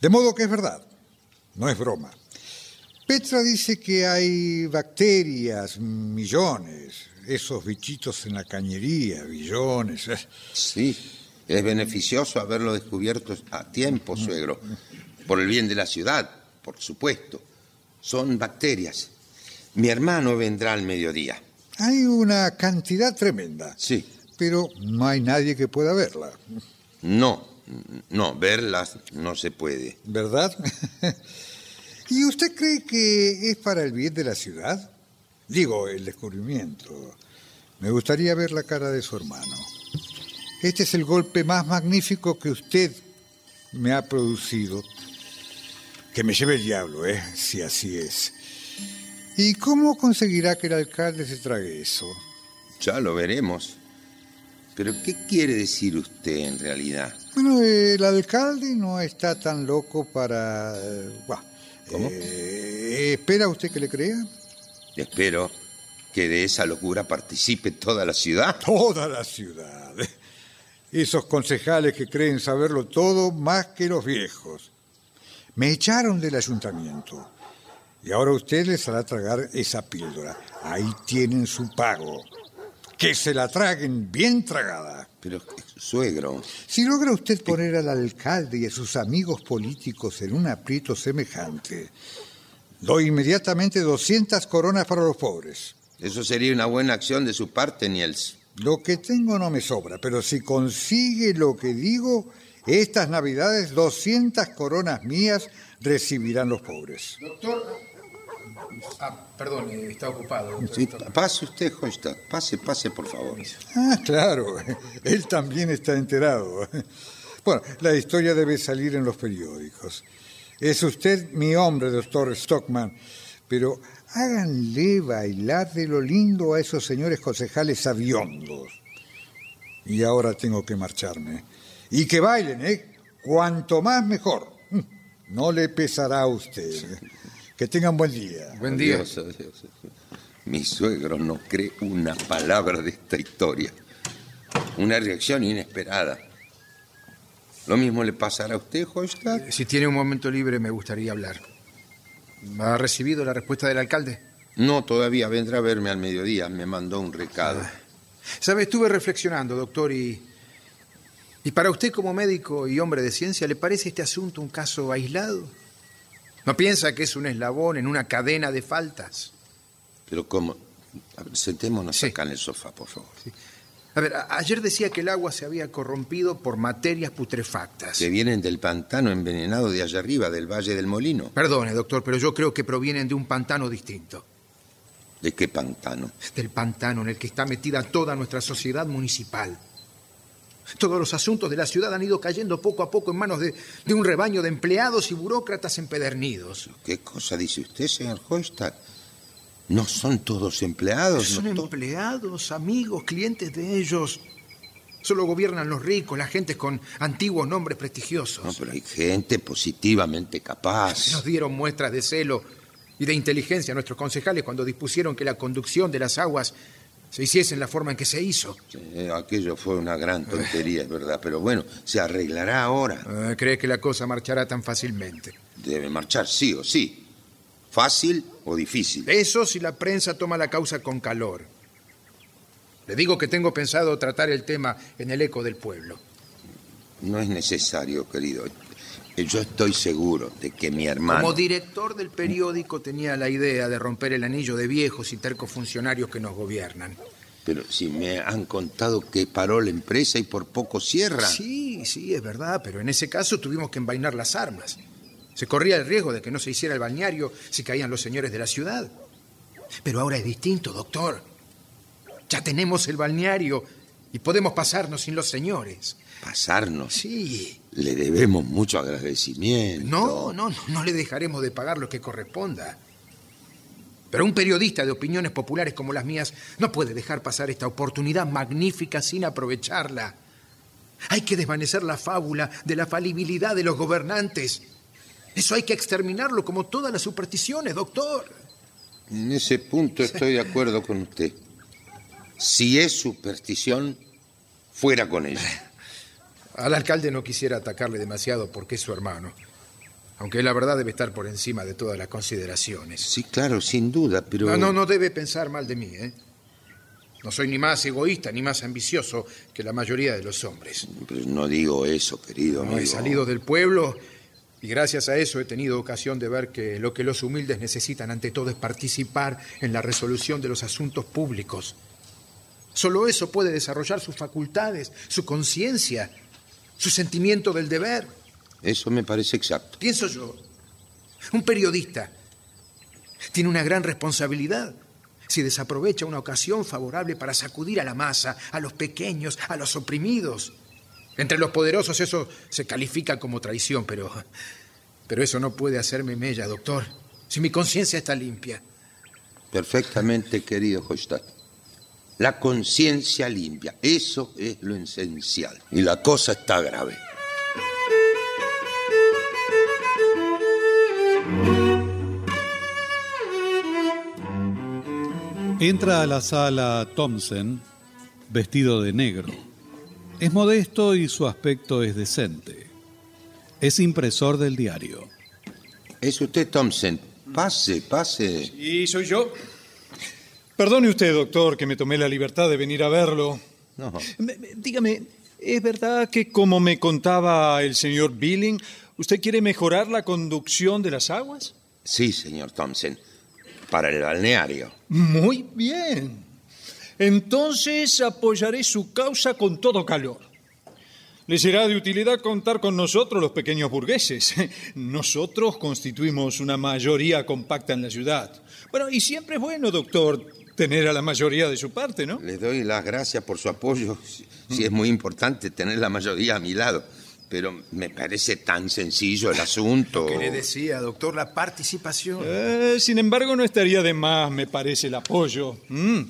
De modo que es verdad, no es broma. Petra dice que hay bacterias, millones, esos bichitos en la cañería, billones. eh. Sí, es beneficioso haberlo descubierto a tiempo, suegro. Por el bien de la ciudad, por supuesto. Son bacterias. Mi hermano vendrá al mediodía. Hay una cantidad tremenda, Sí. pero no hay nadie que pueda verla, No, no, verlas no se puede. ¿verdad? [LAUGHS] ¿Y usted cree que es para el bien de la ciudad? Digo, el descubrimiento. Me gustaría ver la cara de su hermano. Este es el golpe más magnífico que usted me ha producido. Que me lleve el diablo, ¿eh? Si así es. ¿Y cómo conseguirá que el alcalde se trague eso? Ya lo veremos. Pero ¿qué quiere decir usted en realidad? Bueno, el alcalde no está tan loco para... eh, ¿Cómo? eh, ¿Espera usted que le crea? Espero que de esa locura participe toda la ciudad. [LAUGHS] Toda la ciudad. Esos concejales que creen saberlo todo más que los viejos. Me echaron del ayuntamiento. Y ahora usted les hará tragar esa píldora. Ahí tienen su pago. Que se la traguen bien tragada. Pero, suegro, Si logra usted poner al alcalde y a sus amigos políticos en un aprieto semejante, doy inmediatamente 200 coronas para los pobres. eso sería una buena acción de su parte, Niels. Lo que tengo no me sobra, pero si consigue lo que digo, estas navidades 200 coronas mías recibirán los pobres. Doctor. Ah, perdón, eh, está ocupado. doctor. Sí, pase usted, Hofstadt. Pase, pase, por favor. Ah, claro, él también está enterado. Bueno, la historia debe salir en los periódicos. Es usted mi hombre, doctor Stockman, pero háganle bailar de lo lindo a esos señores concejales aviondos. Y ahora tengo que marcharme. Y que bailen, ¿eh? Cuanto más mejor. No le pesará a usted. Que tengan buen día. Buen día. Dios, oh, Dios. Mi suegro no cree una palabra de esta historia. Una reacción inesperada. ¿Lo mismo le pasará a usted, Hofstadt? Si tiene un momento libre, me gustaría hablar. ¿Ha recibido la respuesta del alcalde? No, todavía vendrá a verme al mediodía. Me mandó un recado. Sabe, estuve reflexionando, doctor, y. ¿Y para usted, como médico y hombre de ciencia, le parece este asunto un caso aislado? ¿No piensa que es un eslabón en una cadena de faltas? Pero ¿cómo? A ver, sentémonos Sí. acá en el sofá, por favor. A ver, a- ayer decía que el agua se había corrompido por materias putrefactas. Que vienen del pantano envenenado de allá arriba, del Valle del Molino. Perdone, doctor, pero yo creo que provienen de un pantano distinto. ¿De qué pantano? Del pantano en el que está metida toda nuestra sociedad municipal. Todos los asuntos de la ciudad han ido cayendo poco a poco en manos de, de un rebaño de empleados y burócratas empedernidos. ¿Qué cosa dice usted, señor Hofstadt? ¿No son todos empleados? Son ¿No to- empleados, amigos, clientes de ellos. Solo gobiernan los ricos, las gentes con antiguos nombres prestigiosos. No, pero hay gente positivamente capaz. Nos dieron muestras de celo y de inteligencia a nuestros concejales cuando dispusieron que la conducción de las aguas se hiciese en la forma en que se hizo. Aquello fue una gran tontería, es verdad. Pero bueno, se arreglará ahora. Eh, ¿Cree que la cosa marchará tan fácilmente? Debe marchar sí o sí. Fácil o difícil. Eso si la prensa toma la causa con calor. Le digo que tengo pensado tratar el tema en el eco del pueblo. No es necesario, querido. Yo estoy seguro de que mi hermano... Como director del periódico tenía la idea de romper el anillo de viejos y tercos funcionarios que nos gobiernan. Pero si me han contado que paró la empresa y por poco cierra. Sí, sí, es verdad, pero en ese caso tuvimos que envainar las armas. Se corría el riesgo de que no se hiciera el balneario si caían los señores de la ciudad. Pero ahora es distinto, doctor. Ya tenemos el balneario y podemos pasarnos sin los señores. ¿Pasarnos? Sí. Le debemos mucho agradecimiento. No, no, no, no le dejaremos de pagar lo que corresponda. Pero un periodista de opiniones populares como las mías no puede dejar pasar esta oportunidad magnífica sin aprovecharla. Hay que desvanecer la fábula de la falibilidad de los gobernantes. Eso hay que exterminarlo como todas las supersticiones, doctor. En ese punto estoy de acuerdo con usted. Si es superstición, fuera con ella. Al alcalde no quisiera atacarle demasiado porque es su hermano. Aunque la verdad debe estar por encima de todas las consideraciones. Sí, claro, sin duda, pero... No, no, no debe pensar mal de mí, ¿eh? No soy ni más egoísta ni más ambicioso que la mayoría de los hombres. Pero no digo eso, querido No amigo. he salido del pueblo y gracias a eso he tenido ocasión de ver que lo que los humildes necesitan ante todo es participar en la resolución de los asuntos públicos. Solo eso puede desarrollar sus facultades, su conciencia, su sentimiento del deber. Eso me parece exacto. Pienso yo, un periodista tiene una gran responsabilidad si desaprovecha una ocasión favorable para sacudir a la masa, a los pequeños, a los oprimidos. Entre los poderosos eso se califica como traición, pero, pero eso no puede hacerme mella, doctor, si mi conciencia está limpia. Perfectamente, querido Hofstadt. La conciencia limpia, eso es lo esencial. Y la cosa está grave. Entra a la sala Thompson vestido de negro. Es modesto y su aspecto es decente. Es impresor del diario. Es usted Thompson. Pase, pase. Y soy yo. Perdone usted, doctor, que me tomé la libertad de venir a verlo. No. Me- me- Dígame, ¿es verdad que como me contaba el señor Billing, usted quiere mejorar la conducción de las aguas? Sí, señor Thompson. Para el balneario. Muy bien. Entonces apoyaré su causa con todo calor. Le será de utilidad contar con nosotros los pequeños burgueses. [LAUGHS] Nosotros constituimos una mayoría compacta en la ciudad. Bueno, y siempre es bueno, doctor, tener a la mayoría de su parte, ¿no? Le doy las gracias por su apoyo. Sí, sí, es muy importante tener la mayoría a mi lado. Pero me parece tan sencillo el asunto. ¿Qué le decía, doctor? La participación. Eh, sin embargo, no estaría de más, me parece, el apoyo. Mm.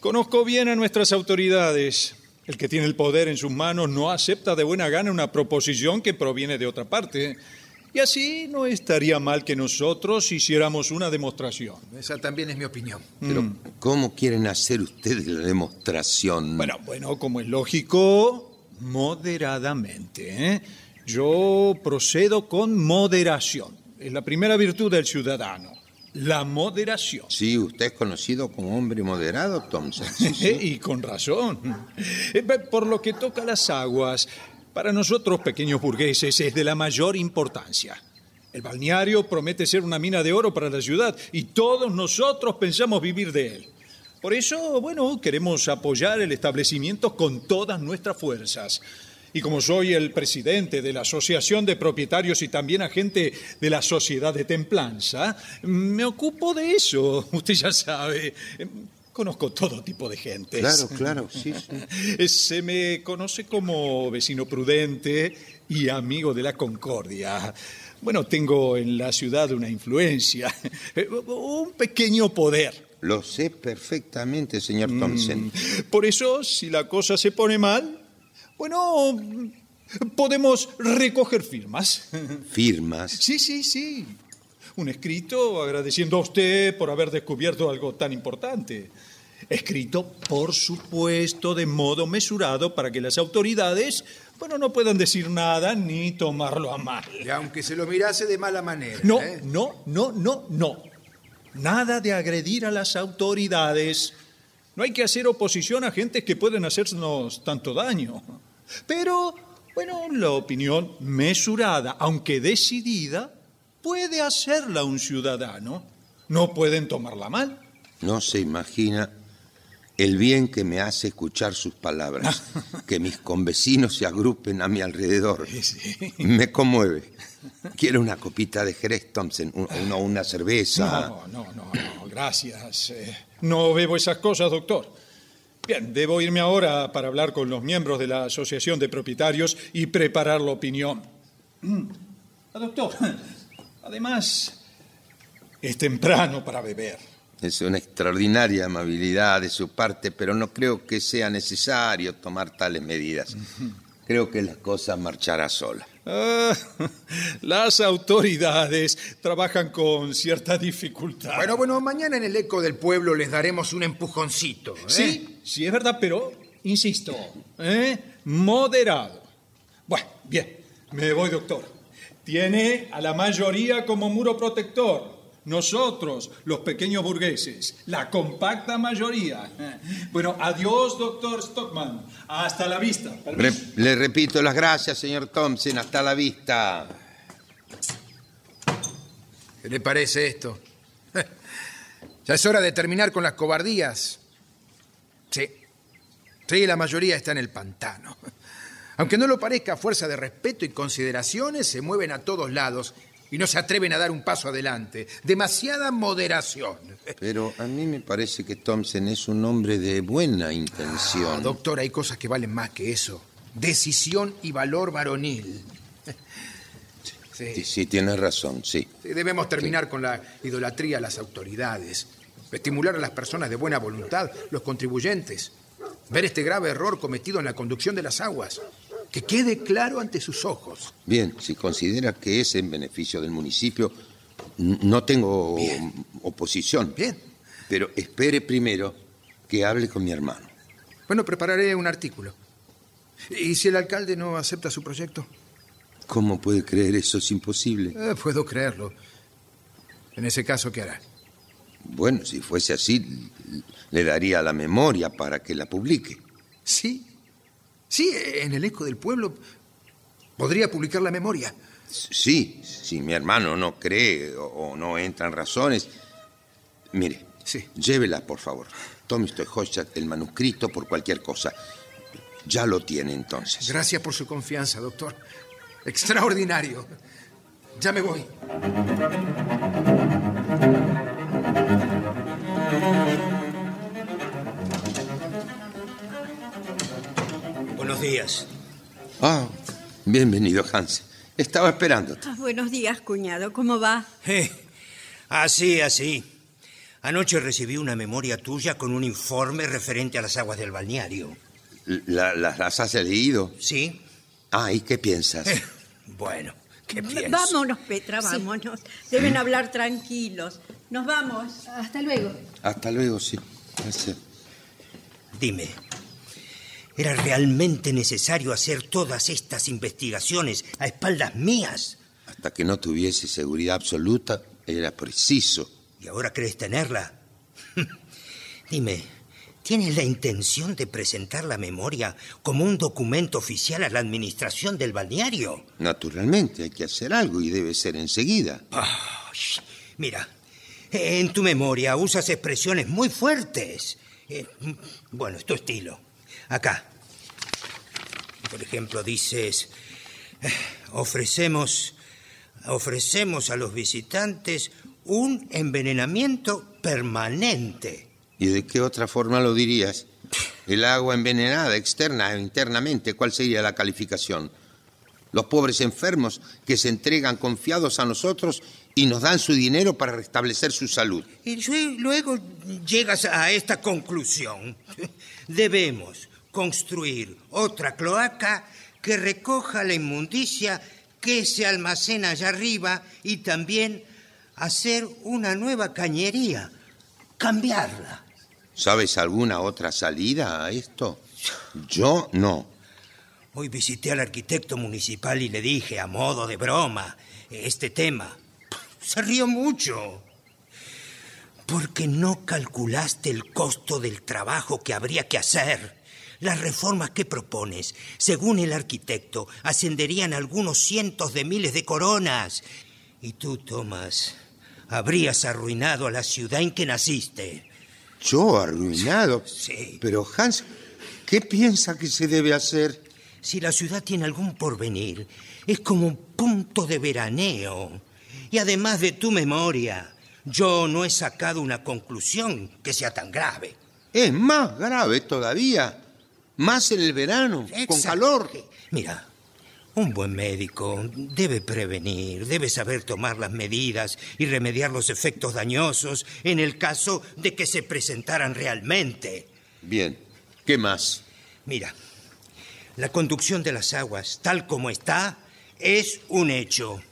Conozco bien a nuestras autoridades. El que tiene el poder en sus manos no acepta de buena gana una proposición que proviene de otra parte. Y así no estaría mal que nosotros hiciéramos una demostración. Esa también es mi opinión. Pero, ¿cómo quieren hacer ustedes la demostración? Bueno, bueno, como es lógico, moderadamente. ¿eh? Yo procedo con moderación. Es la primera virtud del ciudadano, la moderación. Sí, usted es conocido como hombre moderado, Thompson. Sí, [LAUGHS] sí. y con razón. Eh, Por lo que toca a las aguas, para nosotros pequeños burgueses es de la mayor importancia. El balneario promete ser una mina de oro para la ciudad y todos nosotros pensamos vivir de él. Por eso, bueno, queremos apoyar el establecimiento con todas nuestras fuerzas. Y como soy el presidente de la Asociación de Propietarios y también agente de la Sociedad de Templanza, me ocupo de eso. [LAUGHS] Usted ya sabe. Conozco todo tipo de gente. Claro, claro, sí, sí. [LAUGHS] Se me conoce como vecino prudente y amigo de la concordia. Bueno, tengo en la ciudad una influencia, [LAUGHS] un pequeño poder. Lo sé perfectamente, señor Thompson. Por eso, si la cosa se pone mal, bueno, podemos recoger firmas. [LAUGHS] Firmas. Sí, sí, sí. Un escrito agradeciendo a usted por haber descubierto algo tan importante. Escrito, por supuesto, de modo mesurado para que las autoridades, bueno, no puedan decir nada ni tomarlo a mal. Y aunque se lo mirase de mala manera. No, ¿eh? no, no, no, no. Nada de agredir a las autoridades. No hay que hacer oposición a gentes que pueden hacernos tanto daño. Pero, bueno, la opinión mesurada, aunque decidida, puede hacerla un ciudadano. No pueden tomarla mal. No se imagina el bien que me hace escuchar sus palabras, [LAUGHS] que mis convecinos se agrupen a mi alrededor. Me conmueve. Quiero una copita de Jerez Thompson, un- una, una cerveza. No, no, no, no, gracias. Eh, no bebo esas cosas, doctor. Bien, debo irme ahora para hablar con los miembros de la Asociación de Propietarios y preparar la opinión. Mm. Ah, doctor, además, es temprano para beber. Es una extraordinaria amabilidad de su parte, pero no creo que sea necesario tomar tales medidas. Creo que la cosa marchará sola. Ah, [LAUGHS] las autoridades trabajan con cierta dificultad. Bueno, bueno, mañana en el eco del pueblo les daremos un empujoncito. ¿eh? Sí, sí, es verdad, pero insisto, ¿eh? moderado. Bueno, bien, me voy, doctor. Tiene a la mayoría como muro protector. Nosotros, los pequeños burgueses, la compacta mayoría. [LAUGHS] Bueno, adiós, doctor Stockman. Hasta la vista. Re- le repito las gracias, señor Thompson. Hasta la vista. ¿Qué le parece esto? [LAUGHS] Ya es hora de terminar con las cobardías. Sí. Sí, la mayoría está en el pantano. [LAUGHS] Aunque no lo parezca, a fuerza de respeto y consideraciones, se mueven a todos lados y no se atreven a dar un paso adelante. Demasiada moderación. Pero a mí me parece que Thompson es un hombre de buena Ah, intención. doctor, hay cosas que valen más que eso. Decisión y valor varonil. [LAUGHS] Sí, sí, tiene razón, sí. Sí, Debemos terminar con la idolatría a las autoridades, estimular a las personas de buena voluntad, los contribuyentes, ver este grave error cometido en la conducción de las aguas, que quede claro ante sus ojos. Bien, si considera que es en beneficio del municipio, no tengo oposición. Bien. Pero espere primero que hable con mi hermano. Bueno, prepararé un artículo. ¿Y si el alcalde no acepta su proyecto? ¿Cómo puede creer eso? Es imposible. Eh, puedo creerlo. En ese caso, ¿qué hará? Bueno, si fuese así, le daría la memoria para que la publique. Sí. Sí, en el eco del pueblo podría publicar la memoria. Sí, si mi hermano no cree o, no entra en razones. Mire, Sí. llévela, por favor. Tome usted, Hochstadt, el manuscrito por cualquier cosa. Ya lo tiene entonces. Gracias por su confianza, doctor. Extraordinario. Ya me voy. Días. Ah, bienvenido, Hans. Estaba esperándote. Ah, buenos días, cuñado. ¿Cómo va? Eh, así, así. Anoche recibí una memoria tuya con un informe referente a las aguas del balneario. La- la- ¿Las has leído? ¿Sí? Ah, ¿y qué piensas? Eh, bueno, ¿qué piensas? Vámonos, Petra, vámonos. Deben hablar tranquilos. Nos vamos. Hasta luego. Hasta luego, sí. Gracias. Dime, ¿era realmente necesario hacer todas estas investigaciones a espaldas mías? Hasta que no tuviese seguridad absoluta, era preciso. ¿Y ahora crees tenerla? [LAUGHS] Dime, ¿tienes la intención de presentar la memoria como un documento oficial a la administración del balneario? Naturalmente, hay que hacer algo y debe ser enseguida. Mira, en tu memoria usas expresiones muy fuertes. Eh, bueno, es tu estilo. Acá. Por ejemplo, dices, eh, ofrecemos, ofrecemos a los visitantes un envenenamiento permanente. ¿Y de qué otra forma lo dirías? El agua envenenada, externa e internamente, ¿cuál sería la calificación? Los pobres enfermos que se entregan confiados a nosotros y nos dan su dinero para restablecer su salud. Y lue- luego llegas a esta conclusión. [LAUGHS] Debemos construir otra cloaca que recoja la inmundicia que se almacena allá arriba y también hacer una nueva cañería, cambiarla. ¿Sabes alguna otra salida a esto? Yo no. Hoy visité al arquitecto municipal y le dije, a modo de broma, este tema. Se rió mucho. Porque no calculaste el costo del trabajo que habría que hacer. Las reformas que propones, según el arquitecto, ascenderían algunos cientos de miles de coronas. Y tú, Thomas, habrías arruinado a la ciudad en que naciste. ¿Yo arruinado? Sí. Pero Hans, ¿qué piensa que se debe hacer? Si la ciudad tiene algún porvenir, es como un punto de veraneo. Y además de tu memoria, yo no he sacado una conclusión que sea tan grave. Es más grave todavía. Más en el verano, con calor. Mira, un buen médico debe prevenir, debe saber tomar las medidas y remediar los efectos dañosos en el caso de que se presentaran realmente. Bien, ¿qué más? Mira, la conducción de las aguas, tal como está, es un hecho.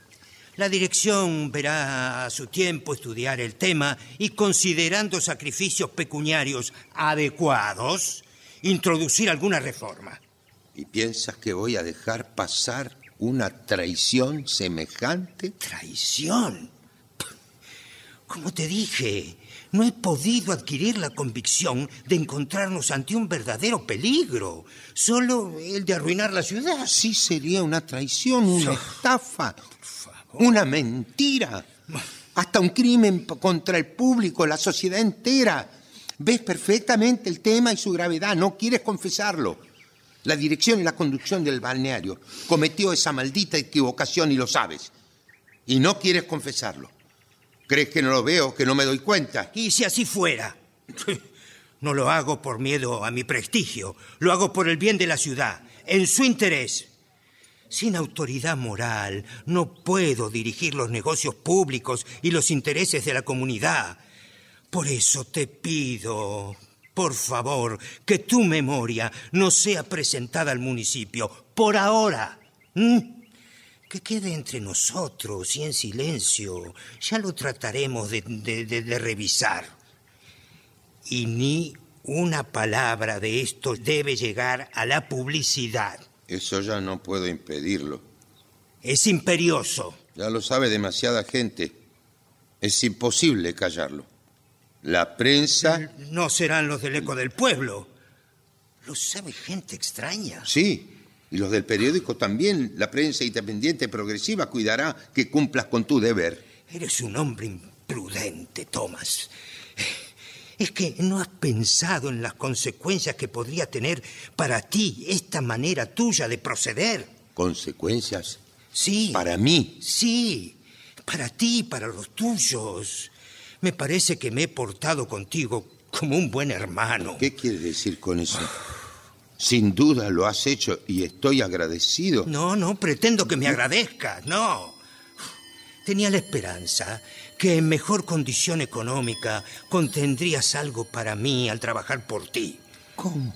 La dirección verá a su tiempo estudiar el tema y, considerando sacrificios pecuniarios adecuados, introducir alguna reforma. ¿Y piensas que voy a dejar pasar una traición semejante? ¿Traición? Como te dije, no he podido adquirir la convicción de encontrarnos ante un verdadero peligro, solo el de arruinar la ciudad. Sí sería una traición, una estafa, una mentira, hasta un crimen contra el público, la sociedad entera. Ves perfectamente el tema y su gravedad, no quieres confesarlo. La dirección y la conducción del balneario cometió esa maldita equivocación y lo sabes. Y no quieres confesarlo. ¿Crees que no lo veo, que no me doy cuenta? Y si así fuera, [LAUGHS] no lo hago por miedo a mi prestigio, lo hago por el bien de la ciudad, en su interés. Sin autoridad moral no puedo dirigir los negocios públicos y los intereses de la comunidad. Por eso te pido, por favor, que tu memoria no sea presentada al municipio, por ahora. Que quede entre nosotros y en silencio. Ya lo trataremos de, de- de- de revisar. Y ni una palabra de esto debe llegar a la publicidad. Eso ya no puedo impedirlo. Es imperioso. Ya lo sabe demasiada gente. Es imposible callarlo. La prensa, No serán los del eco del pueblo. Lo sabe gente extraña. sí, y los del periódico también. La prensa independiente progresiva cuidará que cumplas con tu deber. Eres un hombre imprudente, Thomas. Es que no has pensado en las consecuencias que podría tener para ti esta manera tuya de proceder. ¿Consecuencias? Sí. Para mí. Sí, para ti para los tuyos. Me parece que me he portado contigo como un buen hermano. ¿Qué quieres decir con eso? Sin duda lo has hecho y estoy agradecido. No, no pretendo que me agradezcas, no. Tenía la esperanza que en mejor condición económica contendrías algo para mí al trabajar por ti. ¿Cómo?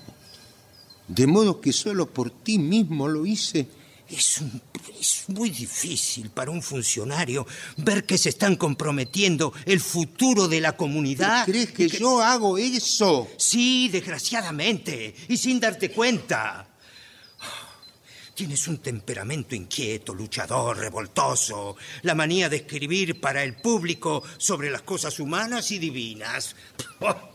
De modo que solo por ti mismo lo hice. Es, un- es muy difícil para un funcionario ver que se están comprometiendo el futuro de la comunidad. ¿Crees que yo hago eso? Sí, desgraciadamente, y sin darte cuenta. Tienes un temperamento inquieto, luchador, revoltoso, la manía de escribir para el público sobre las cosas humanas y divinas. [LAUGHS]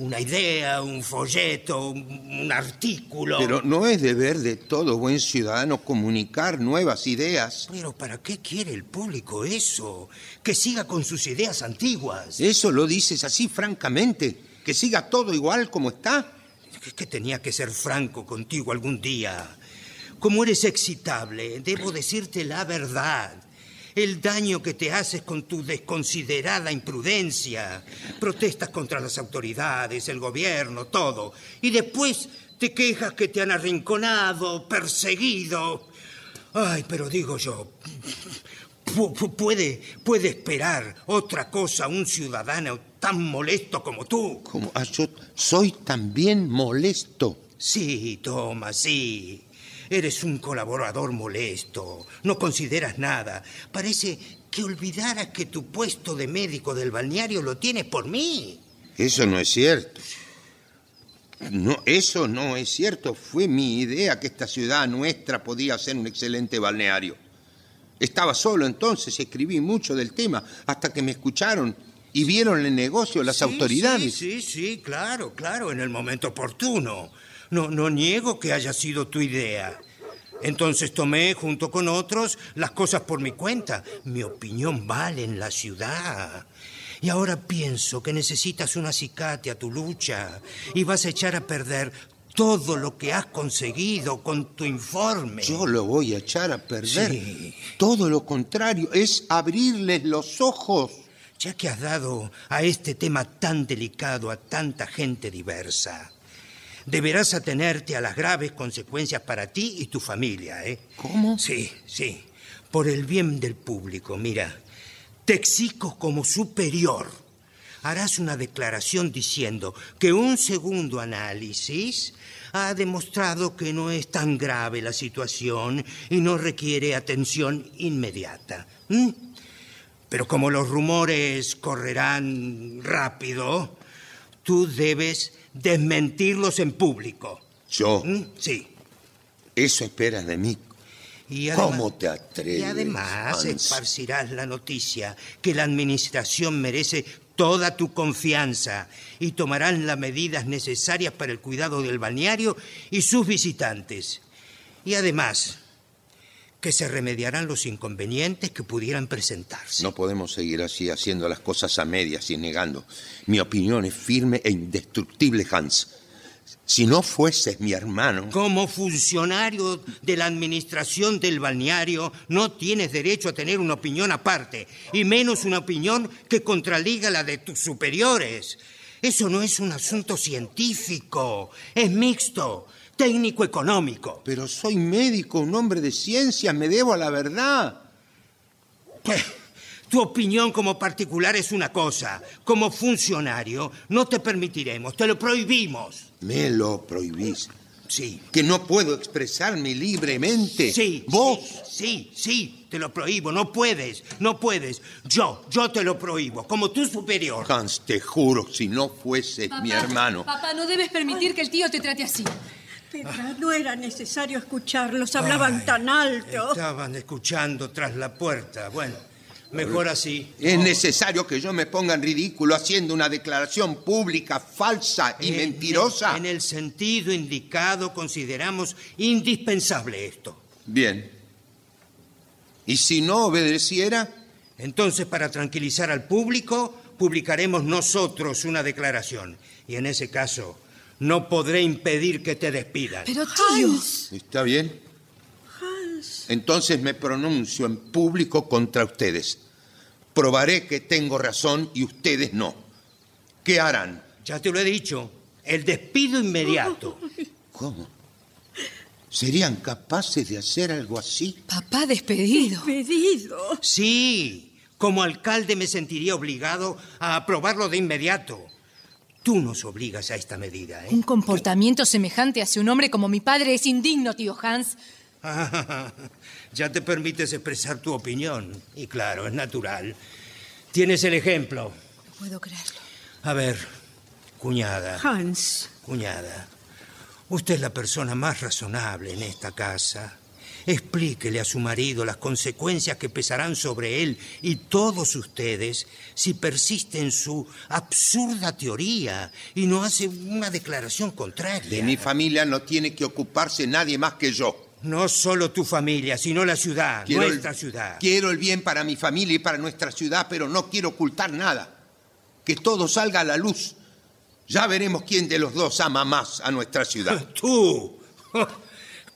Una idea, un folleto, un artículo. Pero no es deber de todo buen ciudadano comunicar nuevas ideas. Pero ¿para qué quiere el público eso? Que siga con sus ideas antiguas. Eso lo dices así francamente. Que siga todo igual como está. Es que tenía que ser franco contigo algún día. Como eres excitable, debo decirte la verdad. El daño que te haces con tu desconsiderada imprudencia. Protestas contra las autoridades, el gobierno, todo. Y después te quejas que te han arrinconado, perseguido. Ay, pero digo yo, pu- pu- puede, puede esperar otra cosa un ciudadano tan molesto como tú. Como, ah, yo soy también molesto. Sí, Thomas, sí. Eres un colaborador molesto. No consideras nada. Parece que olvidaras que tu puesto de médico del balneario lo tienes por mí. Eso no es cierto. No, eso no es cierto. Fue mi idea que esta ciudad nuestra podía ser un excelente balneario. Estaba solo entonces, escribí mucho del tema, hasta que me escucharon y vieron el negocio las Sí, autoridades. Sí, sí, sí, claro, claro, en el momento oportuno. No, no niego que haya sido tu idea. Entonces tomé, junto con otros, las cosas por mi cuenta. Mi opinión vale en la ciudad. Y ahora pienso que necesitas un acicate a tu lucha y vas a echar a perder todo lo que has conseguido con tu informe. Yo lo voy a echar a perder. Sí. Todo lo contrario, es abrirles los ojos. Ya que has dado a este tema tan delicado a tanta gente diversa, deberás atenerte a las graves consecuencias para ti y tu familia, ¿eh? ¿Cómo? Sí, sí. Por el bien del público, mira. Te exijo como superior. Harás una declaración diciendo que un segundo análisis ha demostrado que no es tan grave la situación y no requiere atención inmediata. Pero como los rumores correrán rápido, tú debes desmentirlos en público. Yo, ¿m? Sí. eso esperas de mí. Y además- ¿Cómo te atreves? Y además Hans? esparcirás la noticia que la administración merece toda tu confianza y tomarán las medidas necesarias para el cuidado del balneario y sus visitantes. Y además, que se remediarán los inconvenientes que pudieran presentarse. No podemos seguir así haciendo las cosas a medias y negando. Mi opinión es firme e indestructible, Hans. Si no fueses mi hermano, Como funcionario de la administración del balneario, no tienes derecho a tener una opinión aparte, y menos una opinión que contradiga la de tus superiores. Eso no es un asunto científico, es mixto, técnico-económico. pero soy médico, un hombre de ciencia, me debo a la verdad. Tu opinión como particular es una cosa, como funcionario no te permitiremos, te lo prohibimos. Me lo prohibís. Sí. Que no puedo expresarme libremente. Sí, Vos. Sí, sí, sí, te lo prohíbo, no puedes, no puedes. Yo, yo te lo prohíbo, como tu superior. Hans, te juro, si no fueses mi hermano. Papá, no debes permitir que el tío te trate así. Petra, no era necesario escucharlos, hablaban tan alto. Estaban escuchando tras la puerta. Bueno, mejor así. Es necesario que yo me ponga en ridículo haciendo una declaración pública falsa y En- mentirosa. En el sentido indicado consideramos indispensable esto. Bien. ¿Y si no obedeciera? Entonces, para tranquilizar al público, publicaremos nosotros una declaración. Y en ese caso, no podré impedir que te despidan. Pero tío. ¿Está bien? Entonces me pronuncio en público contra ustedes. Probaré que tengo razón y ustedes no. ¿Qué harán? Ya te lo he dicho, el despido inmediato. [LAUGHS] ¿Cómo? ¿Serían capaces de hacer algo así? Papá despedido. Pedido. Sí, como alcalde me sentiría obligado a aprobarlo de inmediato. Tú nos obligas a esta medida, ¿eh? Un comportamiento semejante hacia un hombre como mi padre es indigno, tío Hans. Ah, [LAUGHS] ya te permites expresar tu opinión. Y claro, es natural. Tienes el ejemplo. No puedo creerlo. A ver, cuñada, Hans, cuñada. Usted es la persona más razonable en esta casa. Explíquele a su marido las consecuencias que pesarán sobre él y todos ustedes si persiste en su absurda teoría y no hace una declaración contraria. De mi familia no tiene que ocuparse nadie más que yo. No solo tu familia, sino la ciudad, Quiero el- nuestra ciudad. Quiero el bien para mi familia y para nuestra ciudad, pero no quiero ocultar nada. Que todo salga a la luz. Ya veremos quién de los dos ama más a nuestra ciudad. [LAUGHS] Tú,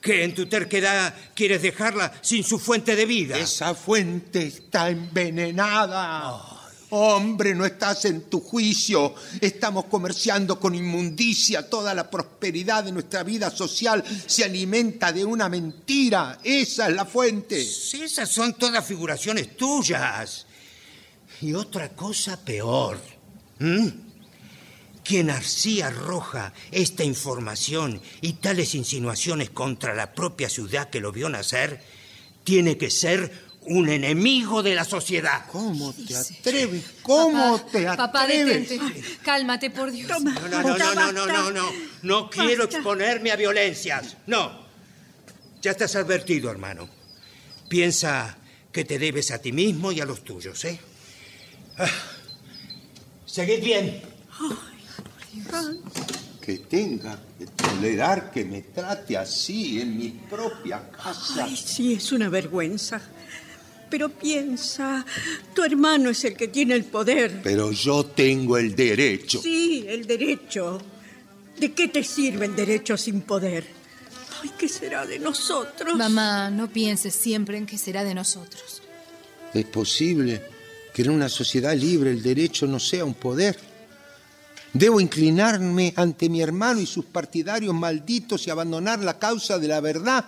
que en tu terquedad quieres dejarla sin su fuente de vida. Esa fuente está envenenada. Hombre, no estás en tu juicio. Estamos comerciando con inmundicia. Toda la prosperidad de nuestra vida social se alimenta de una mentira. Esa es la fuente. Sí, Esas son todas figuraciones tuyas. Y otra cosa peor. Quien así arroja esta información y tales insinuaciones contra la propia ciudad que lo vio nacer, tiene que ser un enemigo de la sociedad. ¿Cómo te atreves? ¿Cómo te Papá, atreves? detente. Cálmate, por Dios. No, no, no, no, no, no, no, no. No quiero exponerme a violencias. No. Ya estás advertido, hermano. Piensa que te debes a ti mismo y a los tuyos, ¿eh? Ah, Seguid bien. Que tenga que tolerar que me trate así en mi propia casa. Ay, sí, es una vergüenza. Pero piensa, tu hermano es el que tiene el poder. Pero yo tengo el derecho. Sí, el derecho. ¿De qué te sirve el derecho sin poder? Ay, ¿qué será de nosotros? Mamá, no pienses siempre en qué será de nosotros. Es posible que en una sociedad libre el derecho no sea un poder. Debo inclinarme ante mi hermano y sus partidarios malditos y abandonar la causa de la verdad.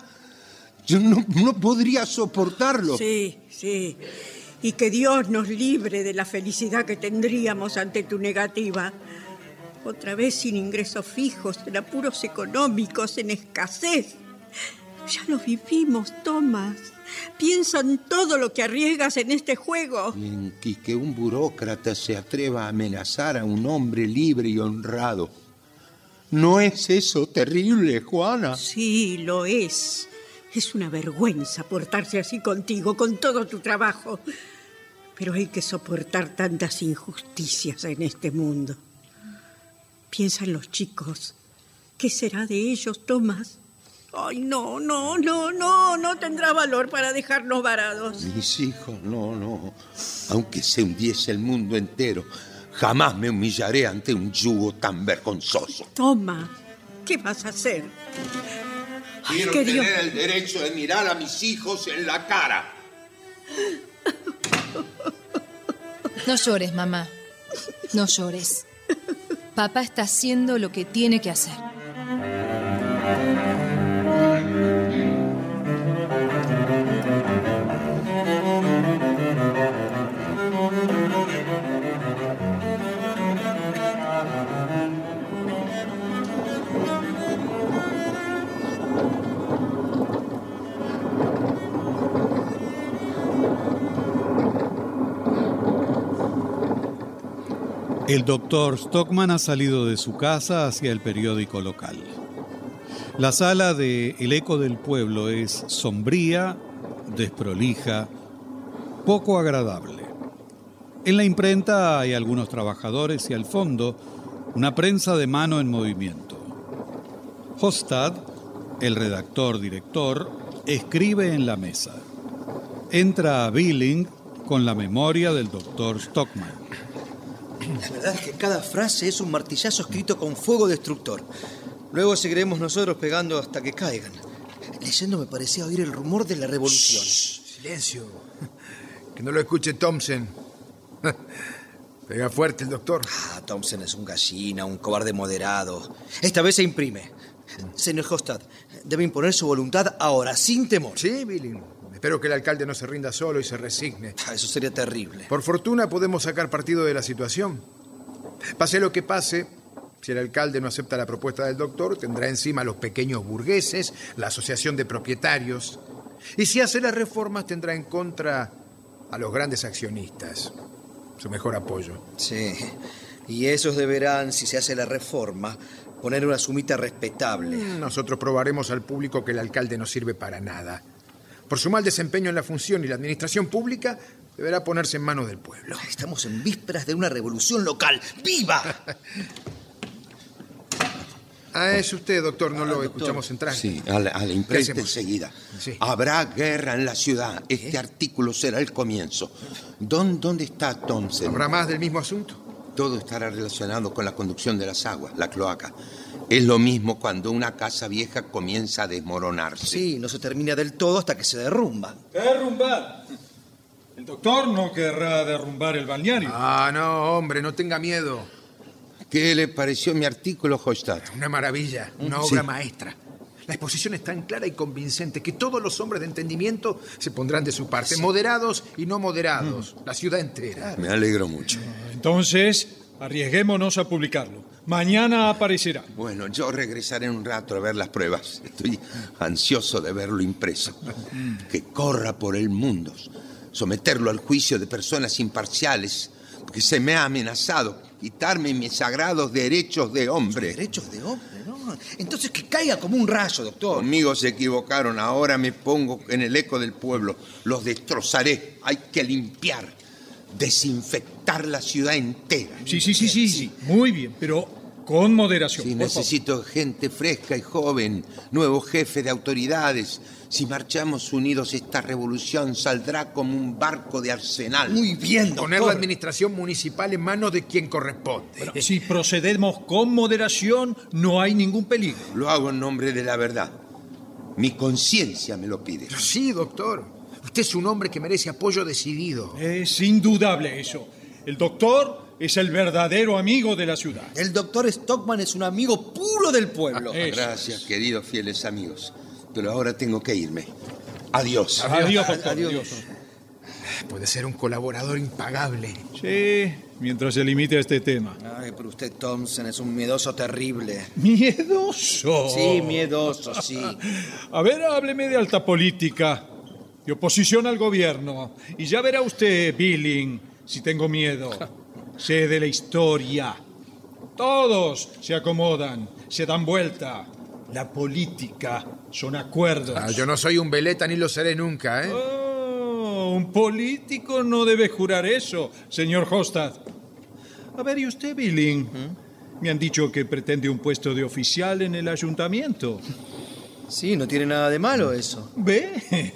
Yo no, podría soportarlo. Sí, sí. Y que Dios nos libre de la felicidad que tendríamos ante tu negativa. Otra vez sin ingresos fijos, en apuros económicos, en escasez. Ya lo vivimos, Tomás. Piensa en todo lo que arriesgas en este juego. En que, que un burócrata se atreva a amenazar a un hombre libre y honrado. ¿No es eso terrible, Juana? Sí, lo es. Es una vergüenza portarse así contigo, con todo tu trabajo. Pero hay que soportar tantas injusticias en este mundo. Piensa en los chicos. ¿Qué será de ellos, Tomás? Ay, no, no, no, no, no tendrá valor para dejarnos varados. Mis hijos, no, no. Aunque se hundiese el mundo entero, jamás me humillaré ante un yugo tan vergonzoso. Toma, ¿qué vas a hacer? Ay, Quiero que tener Dios- el derecho de mirar a mis hijos en la cara. No llores, mamá. No llores. Papá está haciendo lo que tiene que hacer. El doctor Stockman ha salido de su casa hacia el periódico local. La sala de El Eco del Pueblo es sombría, desprolija, poco agradable. En la imprenta hay algunos trabajadores y al fondo una prensa de mano en movimiento. Hostad, el redactor director, escribe en la mesa. Entra a Billing con la memoria del doctor Stockman. La verdad es que cada frase es un martillazo escrito con fuego destructor. Luego seguiremos nosotros pegando hasta que caigan. Leyendo me parecía oír el rumor de la revolución. Silencio. Que no lo escuche Thompson. [LAUGHS] Pega fuerte el doctor. Ah, Thompson es un gallina, un cobarde moderado. Esta vez se imprime. Señor Hostad, debe imponer su voluntad ahora, sin temor. Sí, Billy. Espero que el alcalde no se rinda solo y se resigne. Ah, Eso sería terrible. Por fortuna podemos sacar partido de la situación. Pase lo que pase, si el alcalde no acepta la propuesta del doctor, tendrá encima a los pequeños burgueses, la asociación de propietarios. Y si hace las reformas, tendrá en contra a los grandes accionistas. Su mejor apoyo. Sí. Y esos deberán, si se hace la reforma, poner una sumita respetable. Nosotros probaremos al público que el alcalde no sirve para nada. Por su mal desempeño en la función y la administración pública, deberá ponerse en manos del pueblo. Estamos en vísperas de una revolución local. ¡Viva! Ah, es usted, doctor, no lo escuchamos entrar. Sí, a la, a la ¿Qué imprenta enseguida. Sí. Habrá guerra en la ciudad. Este artículo será el comienzo. ¿Dónde, dónde está Thompson? ¿Habrá más del mismo asunto? Todo estará relacionado con la conducción de las aguas, la cloaca. Es lo mismo cuando una casa vieja comienza a desmoronarse. Sí, no se termina del todo hasta que se derrumba. Derrumbar. El doctor no querrá derrumbar el balneario. Ah, no, hombre, no tenga miedo. ¿Qué le pareció mi artículo, Hostad? Una maravilla, una Sí. obra maestra. La exposición es tan clara y convincente que todos los hombres de entendimiento se pondrán de su parte, moderados y no moderados, la ciudad entera. Me alegro mucho. Entonces, arriesguémonos a publicarlo. Mañana aparecerá. Bueno, yo regresaré en un rato a ver las pruebas. Estoy ansioso de verlo impreso. Que corra por el mundo. Someterlo al juicio de personas imparciales. Porque se me ha amenazado quitarme mis sagrados derechos de hombre. Derechos de hombre, ¿no? Entonces que caiga como un rayo, doctor. Conmigo se equivocaron. Ahora me pongo en el eco del pueblo. Los destrozaré. Hay que limpiar. Desinfectar la ciudad entera. Sí, sí, sí, sí, sí. Muy bien, pero con moderación. Sí, por favor. necesito gente fresca y joven, nuevo jefe de autoridades. Si marchamos unidos, esta revolución saldrá como un barco de arsenal. Muy bien, doctor. Poner la administración municipal en manos de quien corresponde. Bueno, si procedemos con moderación, no hay ningún peligro. Lo hago en nombre de la verdad. Mi conciencia me lo pide. Sí, doctor. Usted es un hombre que merece apoyo decidido. Es indudable eso. El doctor es el verdadero amigo de la ciudad. El doctor Stockman es un amigo puro del pueblo. Eso Gracias, queridos fieles amigos. Pero ahora tengo que irme. Adiós. Adiós, doctor. Adiós. Puede ser un colaborador impagable. Sí, mientras se limite a este tema. Ay, pero usted, Thompson, es un miedoso terrible. ¿Miedoso? Sí, miedoso, sí. [LAUGHS] A ver, hábleme de alta política, de oposición al gobierno. Y ya verá usted, Billing, si tengo miedo. [LAUGHS] Sé de la historia. Todos se acomodan, se dan vuelta. La política son acuerdos. Ah, yo no soy un veleta ni lo seré nunca, ¿eh? Oh, un político no debe jurar eso, señor Hostad. A ver, ¿y usted, Billing? Me han dicho que pretende un puesto de oficial en el ayuntamiento. Sí, no tiene nada de malo eso. ¿Ve?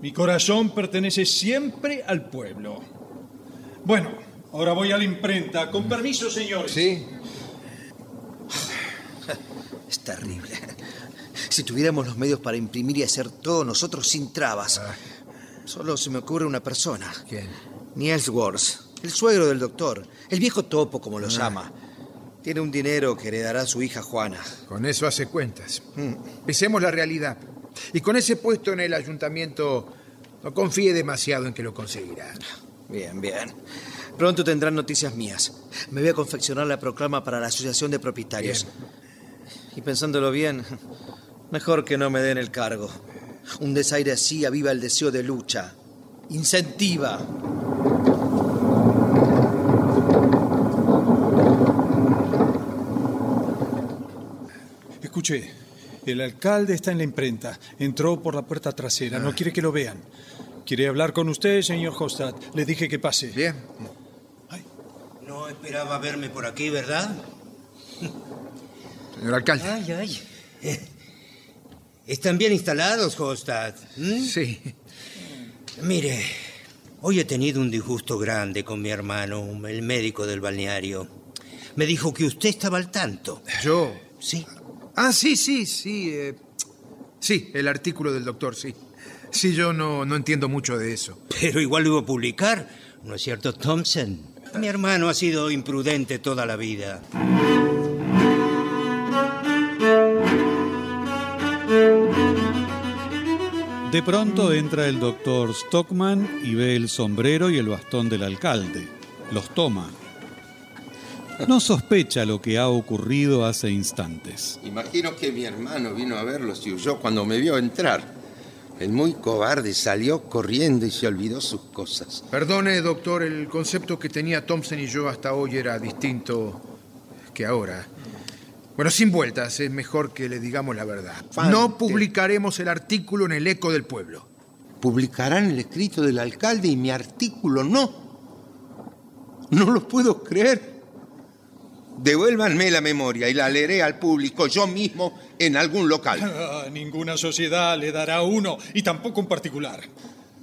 Mi corazón pertenece siempre al pueblo. Bueno, ahora voy a la imprenta. Con permiso, señores. Sí. [SIGHS] Es terrible. Si tuviéramos los medios para imprimir y hacer todo nosotros sin trabas. Solo se me ocurre una persona. ¿Quién? Niels Wars, el suegro del doctor. El viejo topo, como lo llama. Tiene un dinero que heredará su hija Juana. Con eso hace cuentas. Pensemos la realidad. Y con ese puesto en el ayuntamiento, no confíe demasiado en que lo conseguirá. Bien, bien. Pronto tendrán noticias mías. Me voy a confeccionar la proclama para la Asociación de Propietarios. Y pensándolo bien, mejor que no me den el cargo. Un desaire así aviva el deseo de lucha. Incentiva. Escuche, el alcalde está en la imprenta. Entró por la puerta trasera. No quiere que lo vean. ¿Quiere hablar con usted, señor Hostad? Le dije que pase. Bien. No esperaba verme por aquí, ¿verdad? Señor alcalde. Ay, ay. Eh, ¿Están bien instalados, Hostad? ¿Mm? Sí. Mire, hoy he tenido un disgusto grande con mi hermano, el médico del balneario. Me dijo que usted estaba al tanto. ¿Yo? Sí. Ah, sí, sí, sí. eh, sí, el artículo del doctor, sí. Sí, yo no, no entiendo mucho de eso. Pero igual lo iba a publicar, ¿no es cierto, Thompson? Mi hermano ha sido imprudente toda la vida. De pronto entra el doctor Stockman y ve el sombrero y el bastón del alcalde. Los toma. No sospecha lo que ha ocurrido hace instantes. Imagino que mi hermano vino a verlos y huyó cuando me vio entrar. El muy cobarde salió corriendo y se olvidó sus cosas. Perdone, doctor, el concepto que tenía Thompson y yo hasta hoy era distinto que ahora. Bueno, sin vueltas, es mejor que le digamos la verdad. Fante. No publicaremos el artículo en el eco del pueblo. Publicarán el escrito del alcalde y mi artículo no. No lo puedo creer. Devuélvanme la memoria y la leeré al público yo mismo en algún local. Ah, [LAUGHS] ninguna sociedad le dará uno, y tampoco un particular.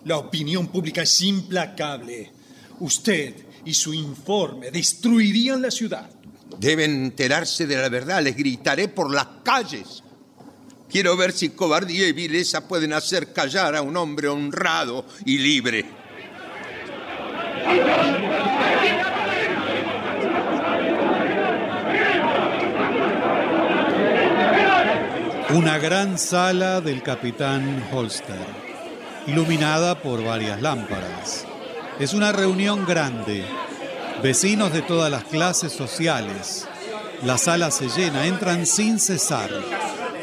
La opinión pública es implacable. Usted y su informe destruirían la ciudad. Deben enterarse de la verdad, les gritaré por las calles. Quiero ver si cobardía y vileza pueden hacer callar a un hombre honrado y libre. Una gran sala del capitán Holster, iluminada por varias lámparas. Es una reunión grande, vecinos de todas las clases sociales. La sala se llena, entran sin cesar,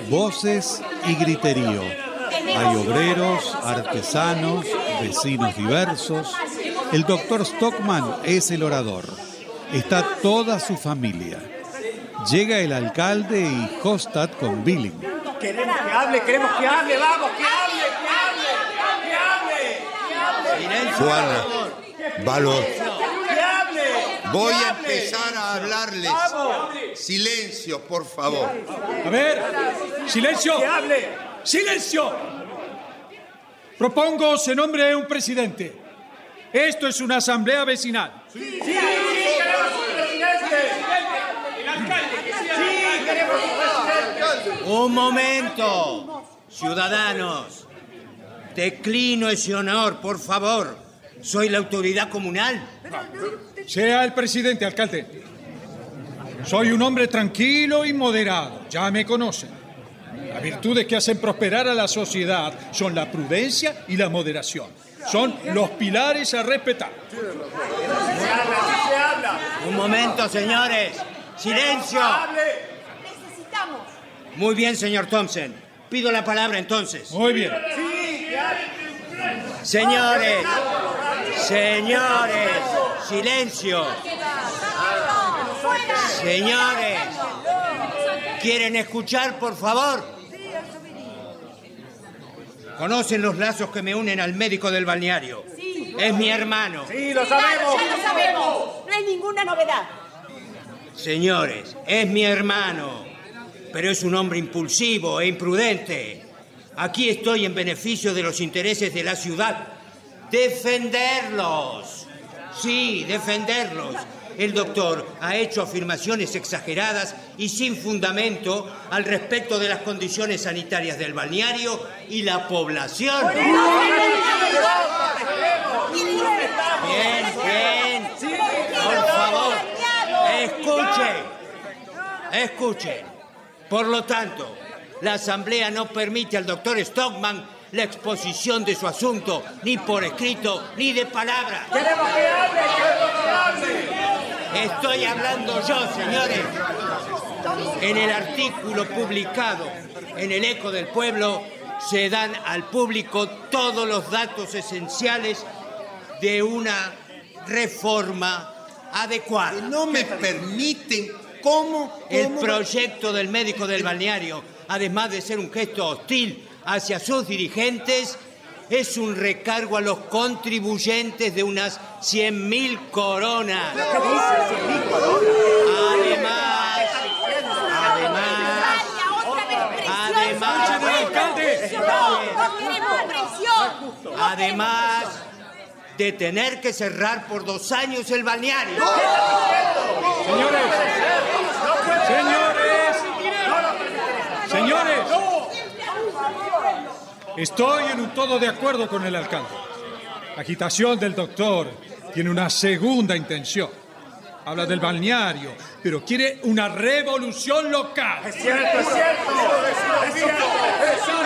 voces y griterío. Hay obreros, artesanos, vecinos diversos. El doctor Stockman es el orador. Está toda su familia. Llega el alcalde y Hostad con Billing. Queremos que hable, queremos que hable, vamos, que hable, que hable, que hable, que hable. Juana, Valor. ¡Que hable! Voy ¡Que a empezar a hablarles. ¡Vamos! Silencio, por favor. A ver, silencio. ¡Que hable! ¡Silencio! Propongo se nombre un presidente. Esto es una asamblea vecinal. ¡Sí, sí, queremos un presidente! ¡El alcalde! ¡Sí, queremos un momento, ciudadanos. Declino ese honor, por favor. Soy la autoridad comunal. Sea el presidente, alcalde. Soy un hombre tranquilo y moderado. Ya me conocen. Las virtudes que hacen prosperar a la sociedad son la prudencia y la moderación. Son los pilares a respetar. ¡Se habla! Un momento, señores. Silencio. Muy bien, señor Thompson. Pido la palabra entonces. Muy bien. ¡Sí! Señores, señores, silencio. Señores, ¿quieren escuchar, por favor? ¿Conocen los lazos que me unen al médico del balneario? Es mi hermano. ¡Sí, lo sabemos! Ya lo sabemos. No hay ninguna novedad. Señores, es mi hermano, pero es un hombre impulsivo e imprudente. Aquí estoy en beneficio de los intereses de la ciudad. Defenderlos. Sí, defenderlos. El doctor ha hecho afirmaciones exageradas y sin fundamento al respecto de las condiciones sanitarias del balneario y la población. Bien, bien. Por favor, escuchen. Escuchen. Por lo tanto, la Asamblea no permite al doctor Stockman la exposición de su asunto, ni por escrito, ni de palabra. ¡Queremos que hable! ¡Queremos que hable! Estoy hablando yo, señores. En el artículo publicado en el Eco del Pueblo se dan al público todos los datos esenciales de una reforma adecuada. No me permiten. ¿Cómo? El proyecto del médico del balneario, además de ser un gesto hostil hacia sus dirigentes, es un recargo a los contribuyentes de unas 100.000 coronas. Además, además, además, además de tener que cerrar por dos años el balneario. Señores, señores, señores. Estoy en un todo de acuerdo con el alcalde. La agitación del doctor tiene una segunda intención. Habla del balneario, pero quiere una revolución local. ¡Es cierto, es cierto! ¡Es cierto!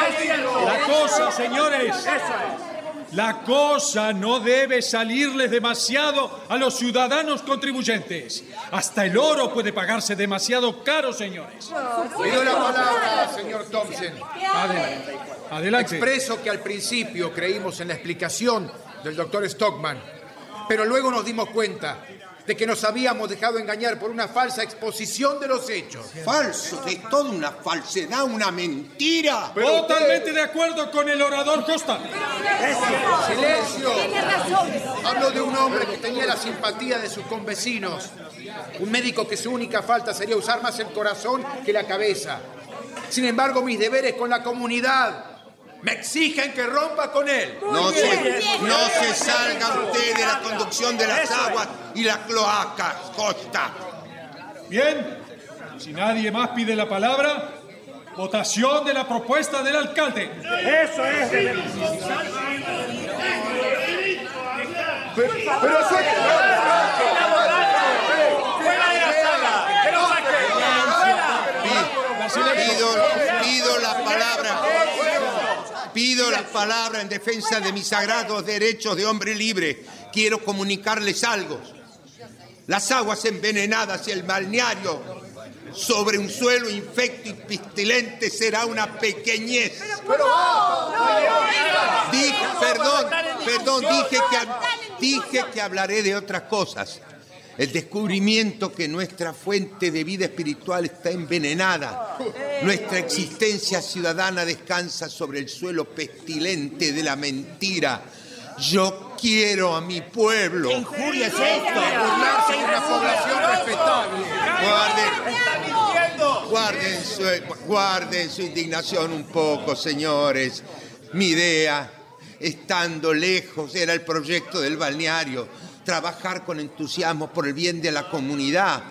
¡Es cierto! La cosa, señores, la cosa no debe salirles demasiado a los ciudadanos contribuyentes. Hasta el oro puede pagarse demasiado caro, señores. Pido la palabra, señor Thompson. Adelante. Adelante. Expreso que al principio creímos en la explicación del doctor Stockman, pero luego nos dimos cuenta de que nos habíamos dejado engañar por una falsa exposición de los hechos. Falso, es toda una falsedad, una mentira. Totalmente de acuerdo con el orador Costa. ¡Silencio! Tiene razón. Hablo de un hombre que tenía la simpatía de sus convecinos. Un médico que su única falta sería usar más el corazón que la cabeza. Sin embargo, mis deberes con la comunidad me exigen que rompa con él. No se, no se salga usted de la conducción de las aguas y las cloacas, Costa. Bien, si nadie más pide la palabra, votación de la propuesta del alcalde. ¡Eso es! Pero suelte- ¡Fuera de la sala! ¡Que lo saquen! Pido, pido la palabra. Pido la palabra en defensa de mis sagrados derechos de hombre libre. Quiero comunicarles algo. Las aguas envenenadas y el balneario sobre un suelo infecto y pestilente será una pequeñez. Dije, perdón, perdón, dije que, dije que hablaré de otras cosas. El descubrimiento que nuestra fuente de vida espiritual está envenenada. Nuestra existencia ciudadana descansa sobre el suelo pestilente de la mentira. Yo quiero a mi pueblo. ¿Qué injuria es esta? Burlarse de una población respetable. Guarden, guarden su, guarden su indignación un poco, señores. Mi idea, estando lejos, era el proyecto del balneario. Trabajar con entusiasmo por el bien de la comunidad,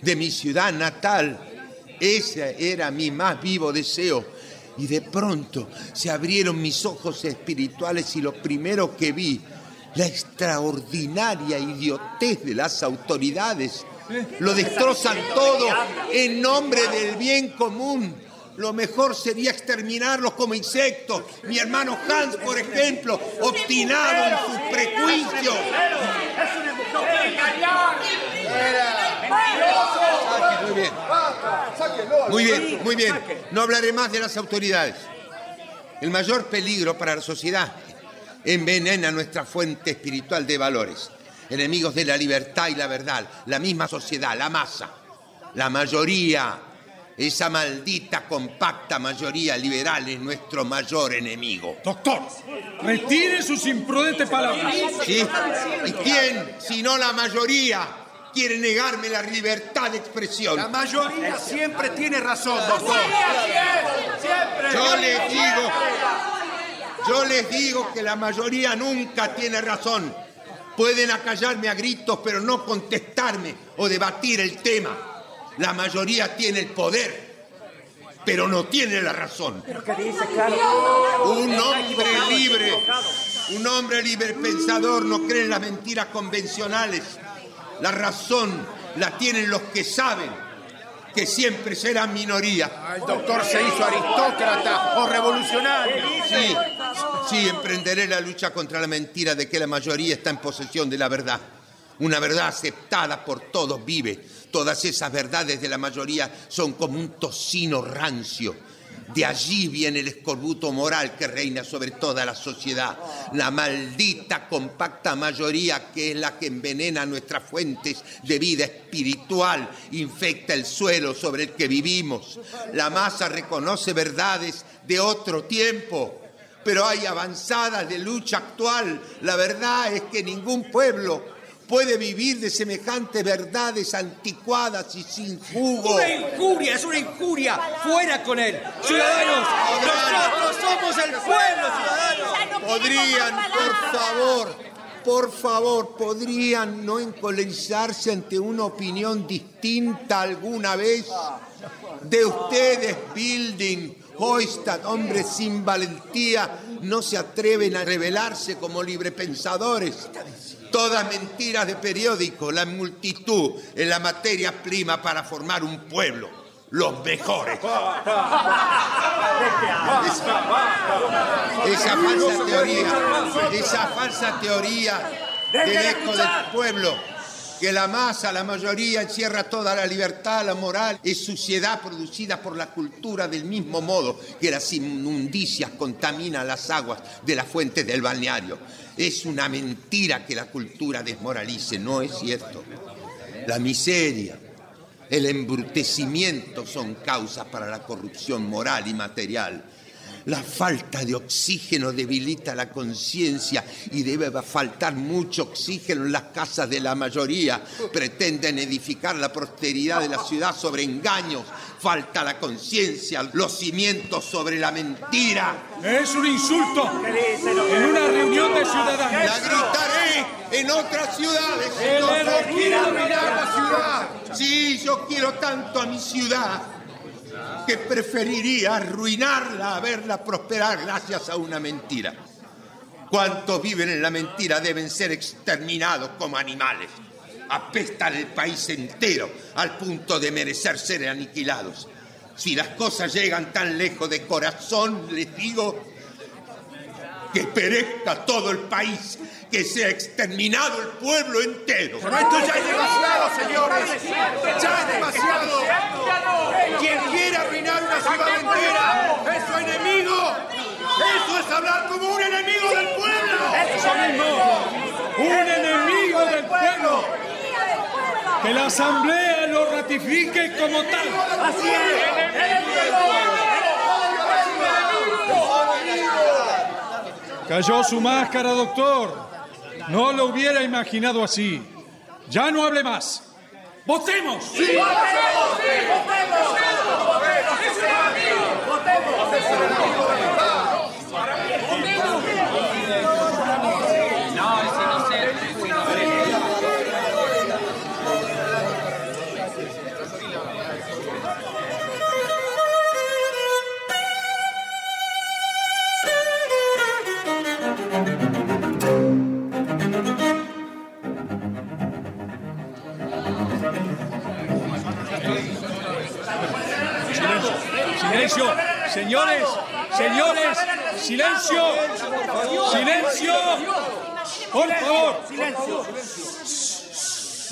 de mi ciudad natal. Ese era mi más vivo deseo. Y de pronto se abrieron mis ojos espirituales y lo primero que vi, la extraordinaria idiotez de las autoridades. Lo destrozan todo en nombre del bien común. Lo mejor sería exterminarlos como insectos. Mi hermano Hans, por ejemplo, obstinado en sus prejuicios. Muy bien. Muy bien, muy bien. No hablaré más de las autoridades. El mayor peligro para la sociedad envenena nuestra fuente espiritual de valores. Enemigos de la libertad y la verdad. La misma sociedad, la masa. La mayoría, esa maldita compacta mayoría liberal es nuestro mayor enemigo. Doctor, retire sus imprudentes palabras. ¿Sí? ¿Y quién, si no la mayoría, quiere negarme la libertad de expresión? La mayoría siempre tiene razón, doctor. Yo les digo, yo les digo que la mayoría nunca tiene razón. Pueden acallarme a gritos, pero no contestarme o debatir el tema. La mayoría tiene el poder, pero no tiene la razón. Un hombre libre, un hombre libre pensador no cree en las mentiras convencionales. La razón la tienen los que saben que siempre serán minoría. El doctor se hizo aristócrata o revolucionario. Sí, sí, emprenderé la lucha contra la mentira de que la mayoría está en posesión de la verdad. Una verdad aceptada por todos vive. Todas esas verdades de la mayoría son como un tocino rancio. De allí viene el escorbuto moral que reina sobre toda la sociedad. La maldita compacta mayoría que es la que envenena nuestras fuentes de vida espiritual, infecta el suelo sobre el que vivimos. La masa reconoce verdades de otro tiempo, pero hay avanzadas de lucha actual. La verdad es que ningún pueblo puede vivir de semejantes verdades anticuadas y sin jugo. Una injuria, es una injuria. Fuera con él. Ciudadanos, nosotros somos el pueblo, ciudadanos. Podrían, por favor, por favor, podrían no encolerizarse ante una opinión distinta alguna vez. De ustedes, Building, Hoistad, hombres sin valentía, no se atreven a rebelarse como librepensadores. Todas mentiras de periódico, la multitud es la materia prima para formar un pueblo. Los mejores. Esa, esa falsa teoría, esa falsa teoría del eco del pueblo, que la masa, la mayoría encierra toda la libertad, la moral, es suciedad producida por la cultura del mismo modo que las inmundicias contaminan las aguas de la fuente del balneario. Es una mentira que la cultura desmoralice, no es cierto. La miseria, el embrutecimiento son causas para la corrupción moral y material. La falta de oxígeno debilita la conciencia y debe faltar mucho oxígeno en las casas de la mayoría. Pretenden edificar la prosperidad de la ciudad sobre engaños. Falta la conciencia, los cimientos sobre la mentira. Es un insulto en una reunión de ciudadanos. La gritaré en otras ciudades. No quiero arruinar la ciudad. Sí, yo quiero tanto a mi ciudad que preferiría arruinarla a verla prosperar gracias a una mentira. Cuantos viven en la mentira deben ser exterminados como animales. Apestan el país entero al punto de merecer ser aniquilados. Si las cosas llegan tan lejos de corazón, les digo que perezca todo el país, que sea exterminado el pueblo entero. Pero esto ya es demasiado, señores. Ya es demasiado. Quien quiera arruinar una ciudad entera es su enemigo. Eso es hablar como un enemigo del pueblo. Eso mismo. Un enemigo del pueblo. Que la asamblea lo ratifique como tal. Así es. Cayó su máscara, doctor. No lo hubiera imaginado así. Ya no hable más. ¡Votemos! Silencio, señores, señores, silencio, silencio, por favor.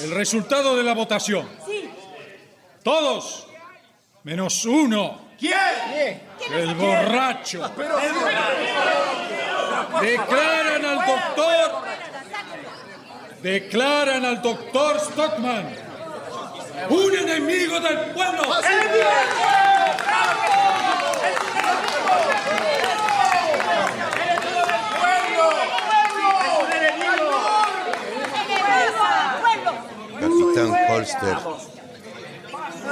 El resultado de la votación. Todos, menos uno. ¿Quién? El borracho. Declaran al doctor. Declaran al doctor Stockman un enemigo del pueblo. Capitán Holster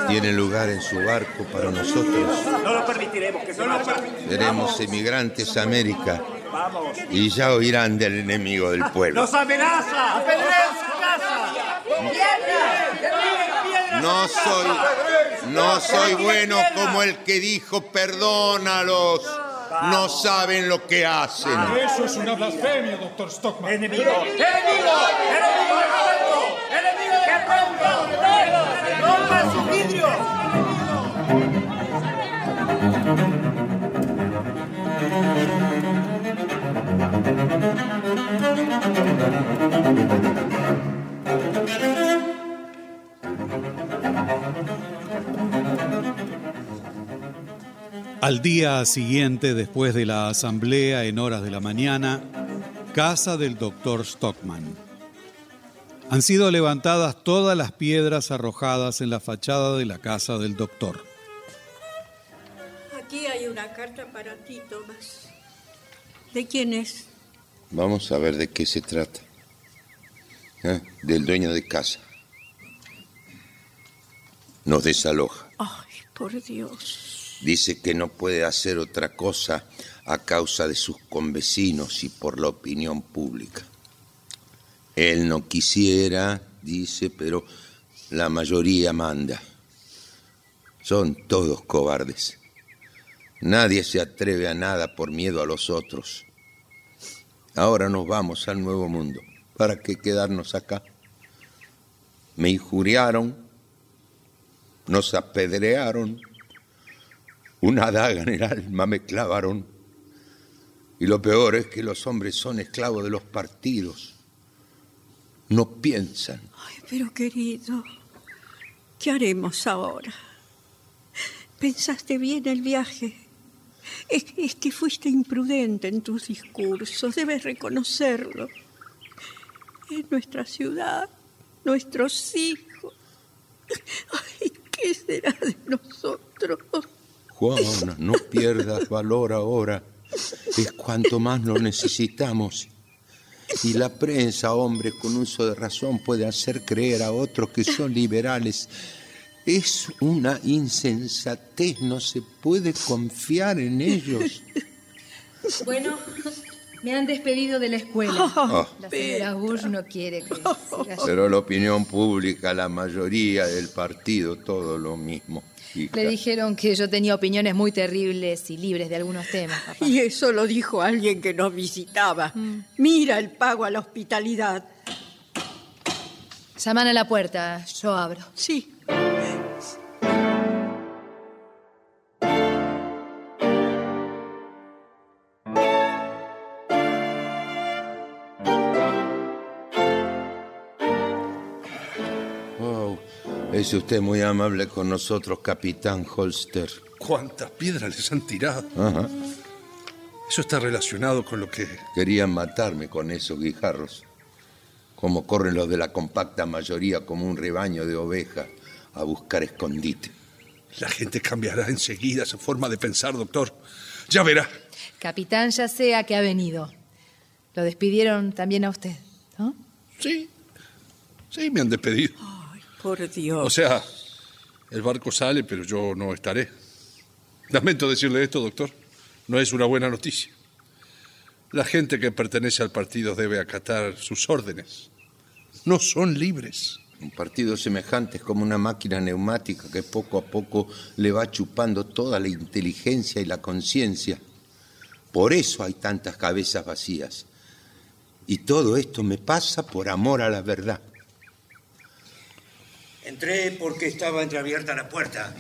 tiene lugar en su barco para nosotros. No lo permitiremos que. Seremos emigrantes a América y ya oirán del enemigo del pueblo. ¡Nos amenaza! ¡Apedrean su casa! No soy, no soy bueno como el que dijo perdónalos. No saben lo que hacen. Eso es una blasfemia, doctor Stockman. ¡Enemigo! ¡Enemigo! ¡Enemigo! ¡Enemigo del pueblo! ¡Rompan sus vidrios! Al día siguiente, después de la asamblea en horas de la mañana, casa del doctor Stockman. Han sido levantadas todas las piedras arrojadas en la fachada de la casa del doctor. Aquí hay una carta para ti, Tomás. ¿De quién es? Vamos a ver de qué se trata. ¿Eh? Del dueño de casa. Nos desaloja. Ay, por Dios. Dice que no puede hacer otra cosa a causa de sus convecinos y por la opinión pública. Él no quisiera, dice, pero la mayoría manda. Son todos cobardes. Nadie se atreve a nada por miedo a los otros. Ahora nos vamos al nuevo mundo. ¿Para qué quedarnos acá? Me injuriaron, nos apedrearon, una daga en el alma me clavaron. Y lo peor es que los hombres son esclavos de los partidos. No piensan. Ay, pero querido, ¿qué haremos ahora? ¿Pensaste bien el viaje? Es, que fuiste imprudente en tus discursos, debes reconocerlo. Es nuestra ciudad, nuestros hijos. Ay, ¿qué será de nosotros? Juana, no pierdas valor ahora. Es cuanto más lo necesitamos. Y la prensa, hombre, con uso de razón puede hacer creer a otros que son liberales. Es una insensatez, no se puede confiar en ellos. Bueno, me han despedido de la escuela. Oh. La señora Bush no quiere que siga Pero la opinión pública, la mayoría del partido, todo lo mismo. hija. Le dijeron que yo tenía opiniones muy terribles y libres de algunos temas, papá. Y eso lo dijo alguien que nos visitaba. Mm. Mira el pago a la hospitalidad. Llaman a la puerta, yo abro. Sí. Es usted muy amable con nosotros, capitán Holster. ¿Cuántas piedras les han tirado? Ajá. Eso está relacionado con lo que... Querían matarme con esos guijarros. Como corren los de la compacta mayoría como un rebaño de ovejas a buscar escondite. La gente cambiará enseguida su forma de pensar, doctor. Ya verá. Capitán, ya sé a qué ha venido. Lo despidieron también a usted, ¿no? Sí, sí, me han despedido. Por Dios. O sea, el barco sale, pero yo no estaré. Lamento decirle esto, doctor. No es una buena noticia. La gente que pertenece al partido debe acatar sus órdenes. No son libres. Un partido semejante es como una máquina neumática que poco a poco le va chupando toda la inteligencia y la conciencia. Por eso hay tantas cabezas vacías. Y todo esto me pasa por amor a la verdad. Entré porque estaba entreabierta la puerta.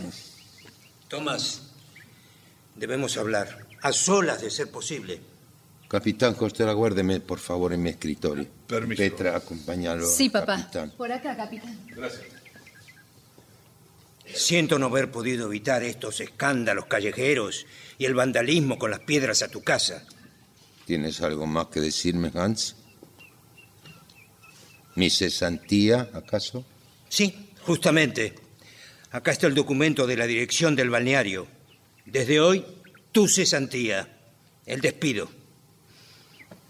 Tomás, debemos hablar, a solas de ser posible. Capitán Coster, aguárdeme por favor en mi escritorio. Permiso. Petra, acompáñalo. Sí, papá. capitán. Por acá, capitán. Gracias. Siento no haber podido evitar estos escándalos callejeros y el vandalismo con las piedras a tu casa. ¿Tienes algo más que decirme, Hans? ¿Mi cesantía, acaso? Sí, justamente. Acá está el documento de la dirección del balneario. Desde hoy, tu cesantía, el despido.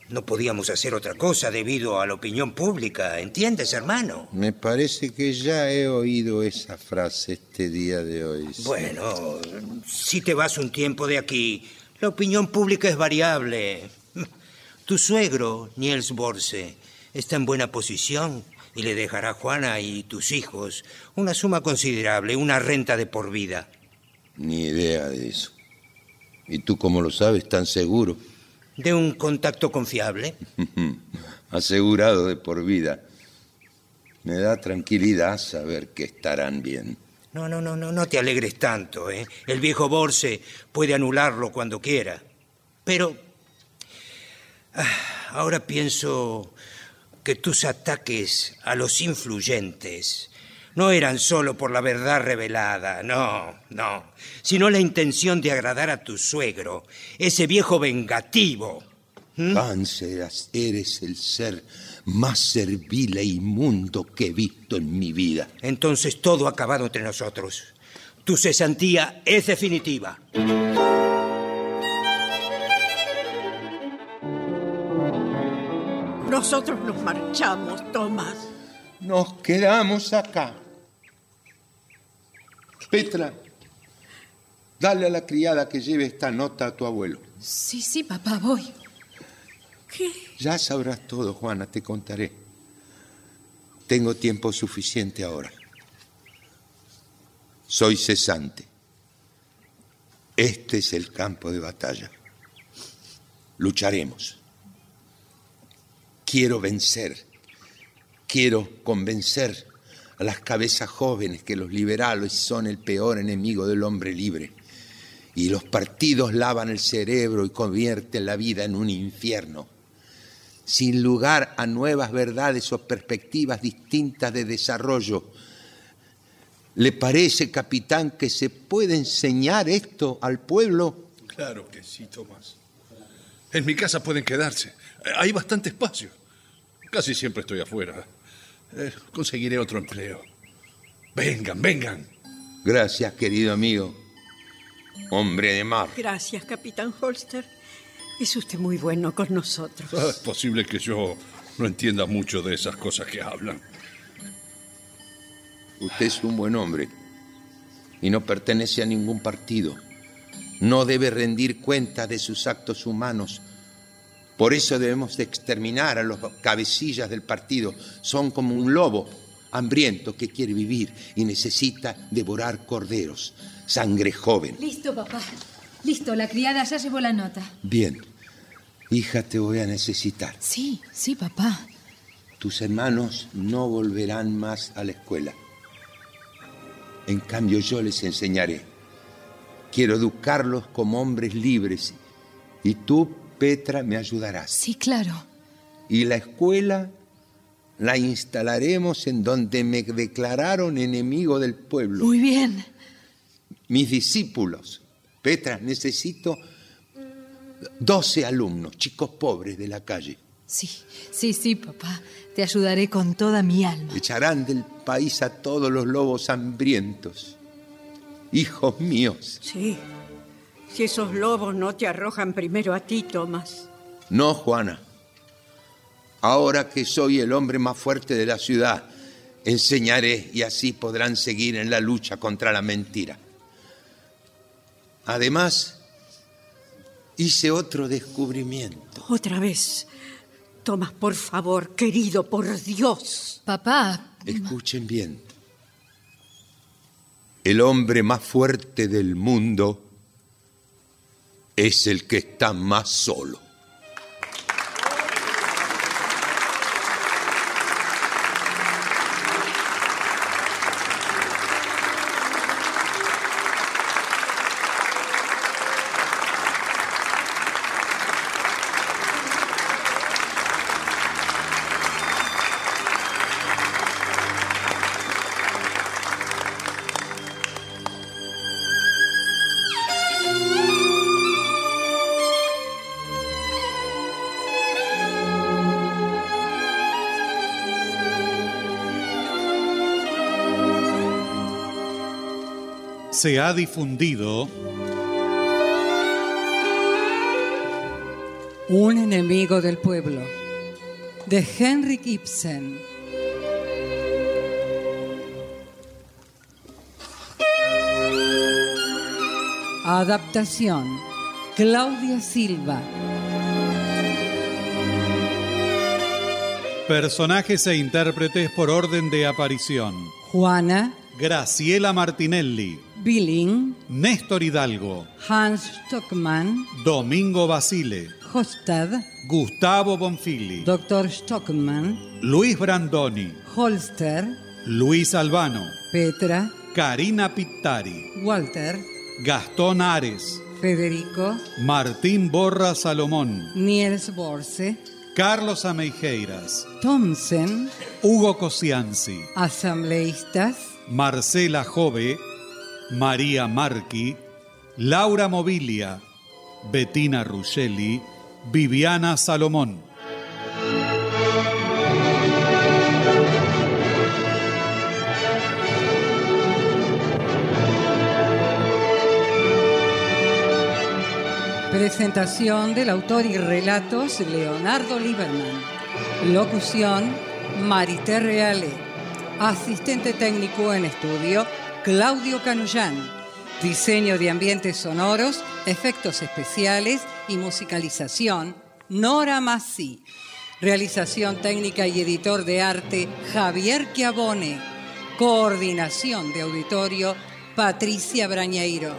No podíamos hacer otra cosa debido a la opinión pública, ¿entiendes, hermano? Me parece que ya he oído esa frase este día de hoy. sí. Bueno, si te vas un tiempo de aquí, la opinión pública es variable. [LAUGHS] Tu suegro, Niels Borse, está en buena posición y le dejará a Juana y tus hijos una suma considerable, una renta de por vida. Ni idea de eso. ¿Y tú cómo lo sabes tan seguro? De un contacto confiable. [LAUGHS] Asegurado de por vida. Me da tranquilidad saber que estarán bien. No, no, no, no, no te alegres tanto, ¿eh? El viejo Borse puede anularlo cuando quiera. Pero ah, ahora pienso que tus ataques a los influyentes no eran solo por la verdad revelada, no, no, sino la intención de agradar a tu suegro, ese viejo vengativo. Eras- eres el ser más servil e inmundo que he visto en mi vida. Entonces todo ha acabado entre nosotros. Tu cesantía es definitiva. Nosotros nos marchamos, Tomás. Nos quedamos acá. Petra, dale a la criada que lleve esta nota a tu abuelo. Sí, sí, papá, voy. ¿Qué? Ya sabrás todo, Juana, te contaré. Tengo tiempo suficiente ahora. Soy cesante. Este es el campo de batalla. Lucharemos. Quiero vencer. Quiero convencer a las cabezas jóvenes que los liberales son el peor enemigo del hombre libre. Y los partidos lavan el cerebro y convierten la vida en un infierno sin lugar a nuevas verdades o perspectivas distintas de desarrollo. ¿Le parece, capitán, que se puede enseñar esto al pueblo? Claro que sí, Tomás. En mi casa pueden quedarse. Hay bastante espacio. Casi siempre estoy afuera. Eh, conseguiré otro empleo. Vengan, vengan. Gracias, querido amigo. Hombre de mar. Gracias, capitán Holster. Es usted muy bueno con nosotros. Ah, Es posible que yo no entienda mucho de esas cosas que hablan. Usted es un buen hombre y no pertenece a ningún partido. No debe rendir cuenta de sus actos humanos. Por eso debemos de exterminar a los cabecillas del partido. Son como un lobo hambriento que quiere vivir y necesita devorar corderos. Sangre joven. Listo, papá. Listo, la criada ya llevó la nota. Bien. Hija, te voy a necesitar. Sí, sí, papá. Tus hermanos no volverán más a la escuela. En cambio, yo les enseñaré. Quiero educarlos como hombres libres. Y tú, Petra, me ayudarás. Sí, claro. Y la escuela la instalaremos en donde me declararon enemigo del pueblo. Muy bien. Mis discípulos. Petra, necesito 12 alumnos, chicos pobres de la calle. Sí, sí, sí, papá. Te ayudaré con toda mi alma. Echarán del país a todos los lobos hambrientos. Hijos míos. Sí. Si esos lobos no te arrojan primero a ti, Tomás. No, Juana. Ahora que soy el hombre más fuerte de la ciudad, enseñaré y así podrán seguir en la lucha contra la mentira. Además, hice otro descubrimiento. Otra vez. Tomás, por favor, querido, por Dios. Papá. Escuchen bien. El hombre más fuerte del mundo es el que está más solo. Se ha difundido Un enemigo del pueblo, de Henrik Ibsen. Adaptación, Claudia Silva. Personajes e intérpretes por orden de aparición. Juana, Graciela Martinelli, Billing, Néstor Hidalgo, Hans Stockman, Domingo Basile, Hostad, Gustavo Bonfili, Dr. Stockman, Luis Brandoni, Holster, Luis Albano, Petra, Karina Pittari, Walter, Gastón Ares, Federico, Martín Borra Salomón, Niels Borse, Carlos Ameijeiras, Thomsen, Hugo Cosianzi, asambleístas, Marcela Jove, María Marqui, Laura Mobilia, Bettina Ruggeli, Viviana Salomón. Presentación del autor y relatos Leonardo Lieberman. Locución Marité Reale. Asistente técnico en estudio Claudio Canullán. Diseño de ambientes sonoros, efectos especiales y musicalización Nora Massi. Realización técnica y editor de arte Javier Chiavone. Coordinación de auditorio Patricia Brañeiro.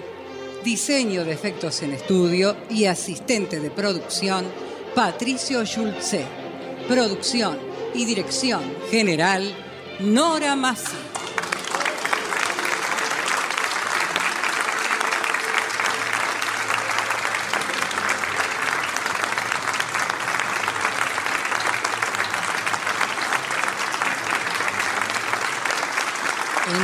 Diseño de efectos en estudio y asistente de producción, Patricio Schulze. Producción y dirección general, Nora Massi. El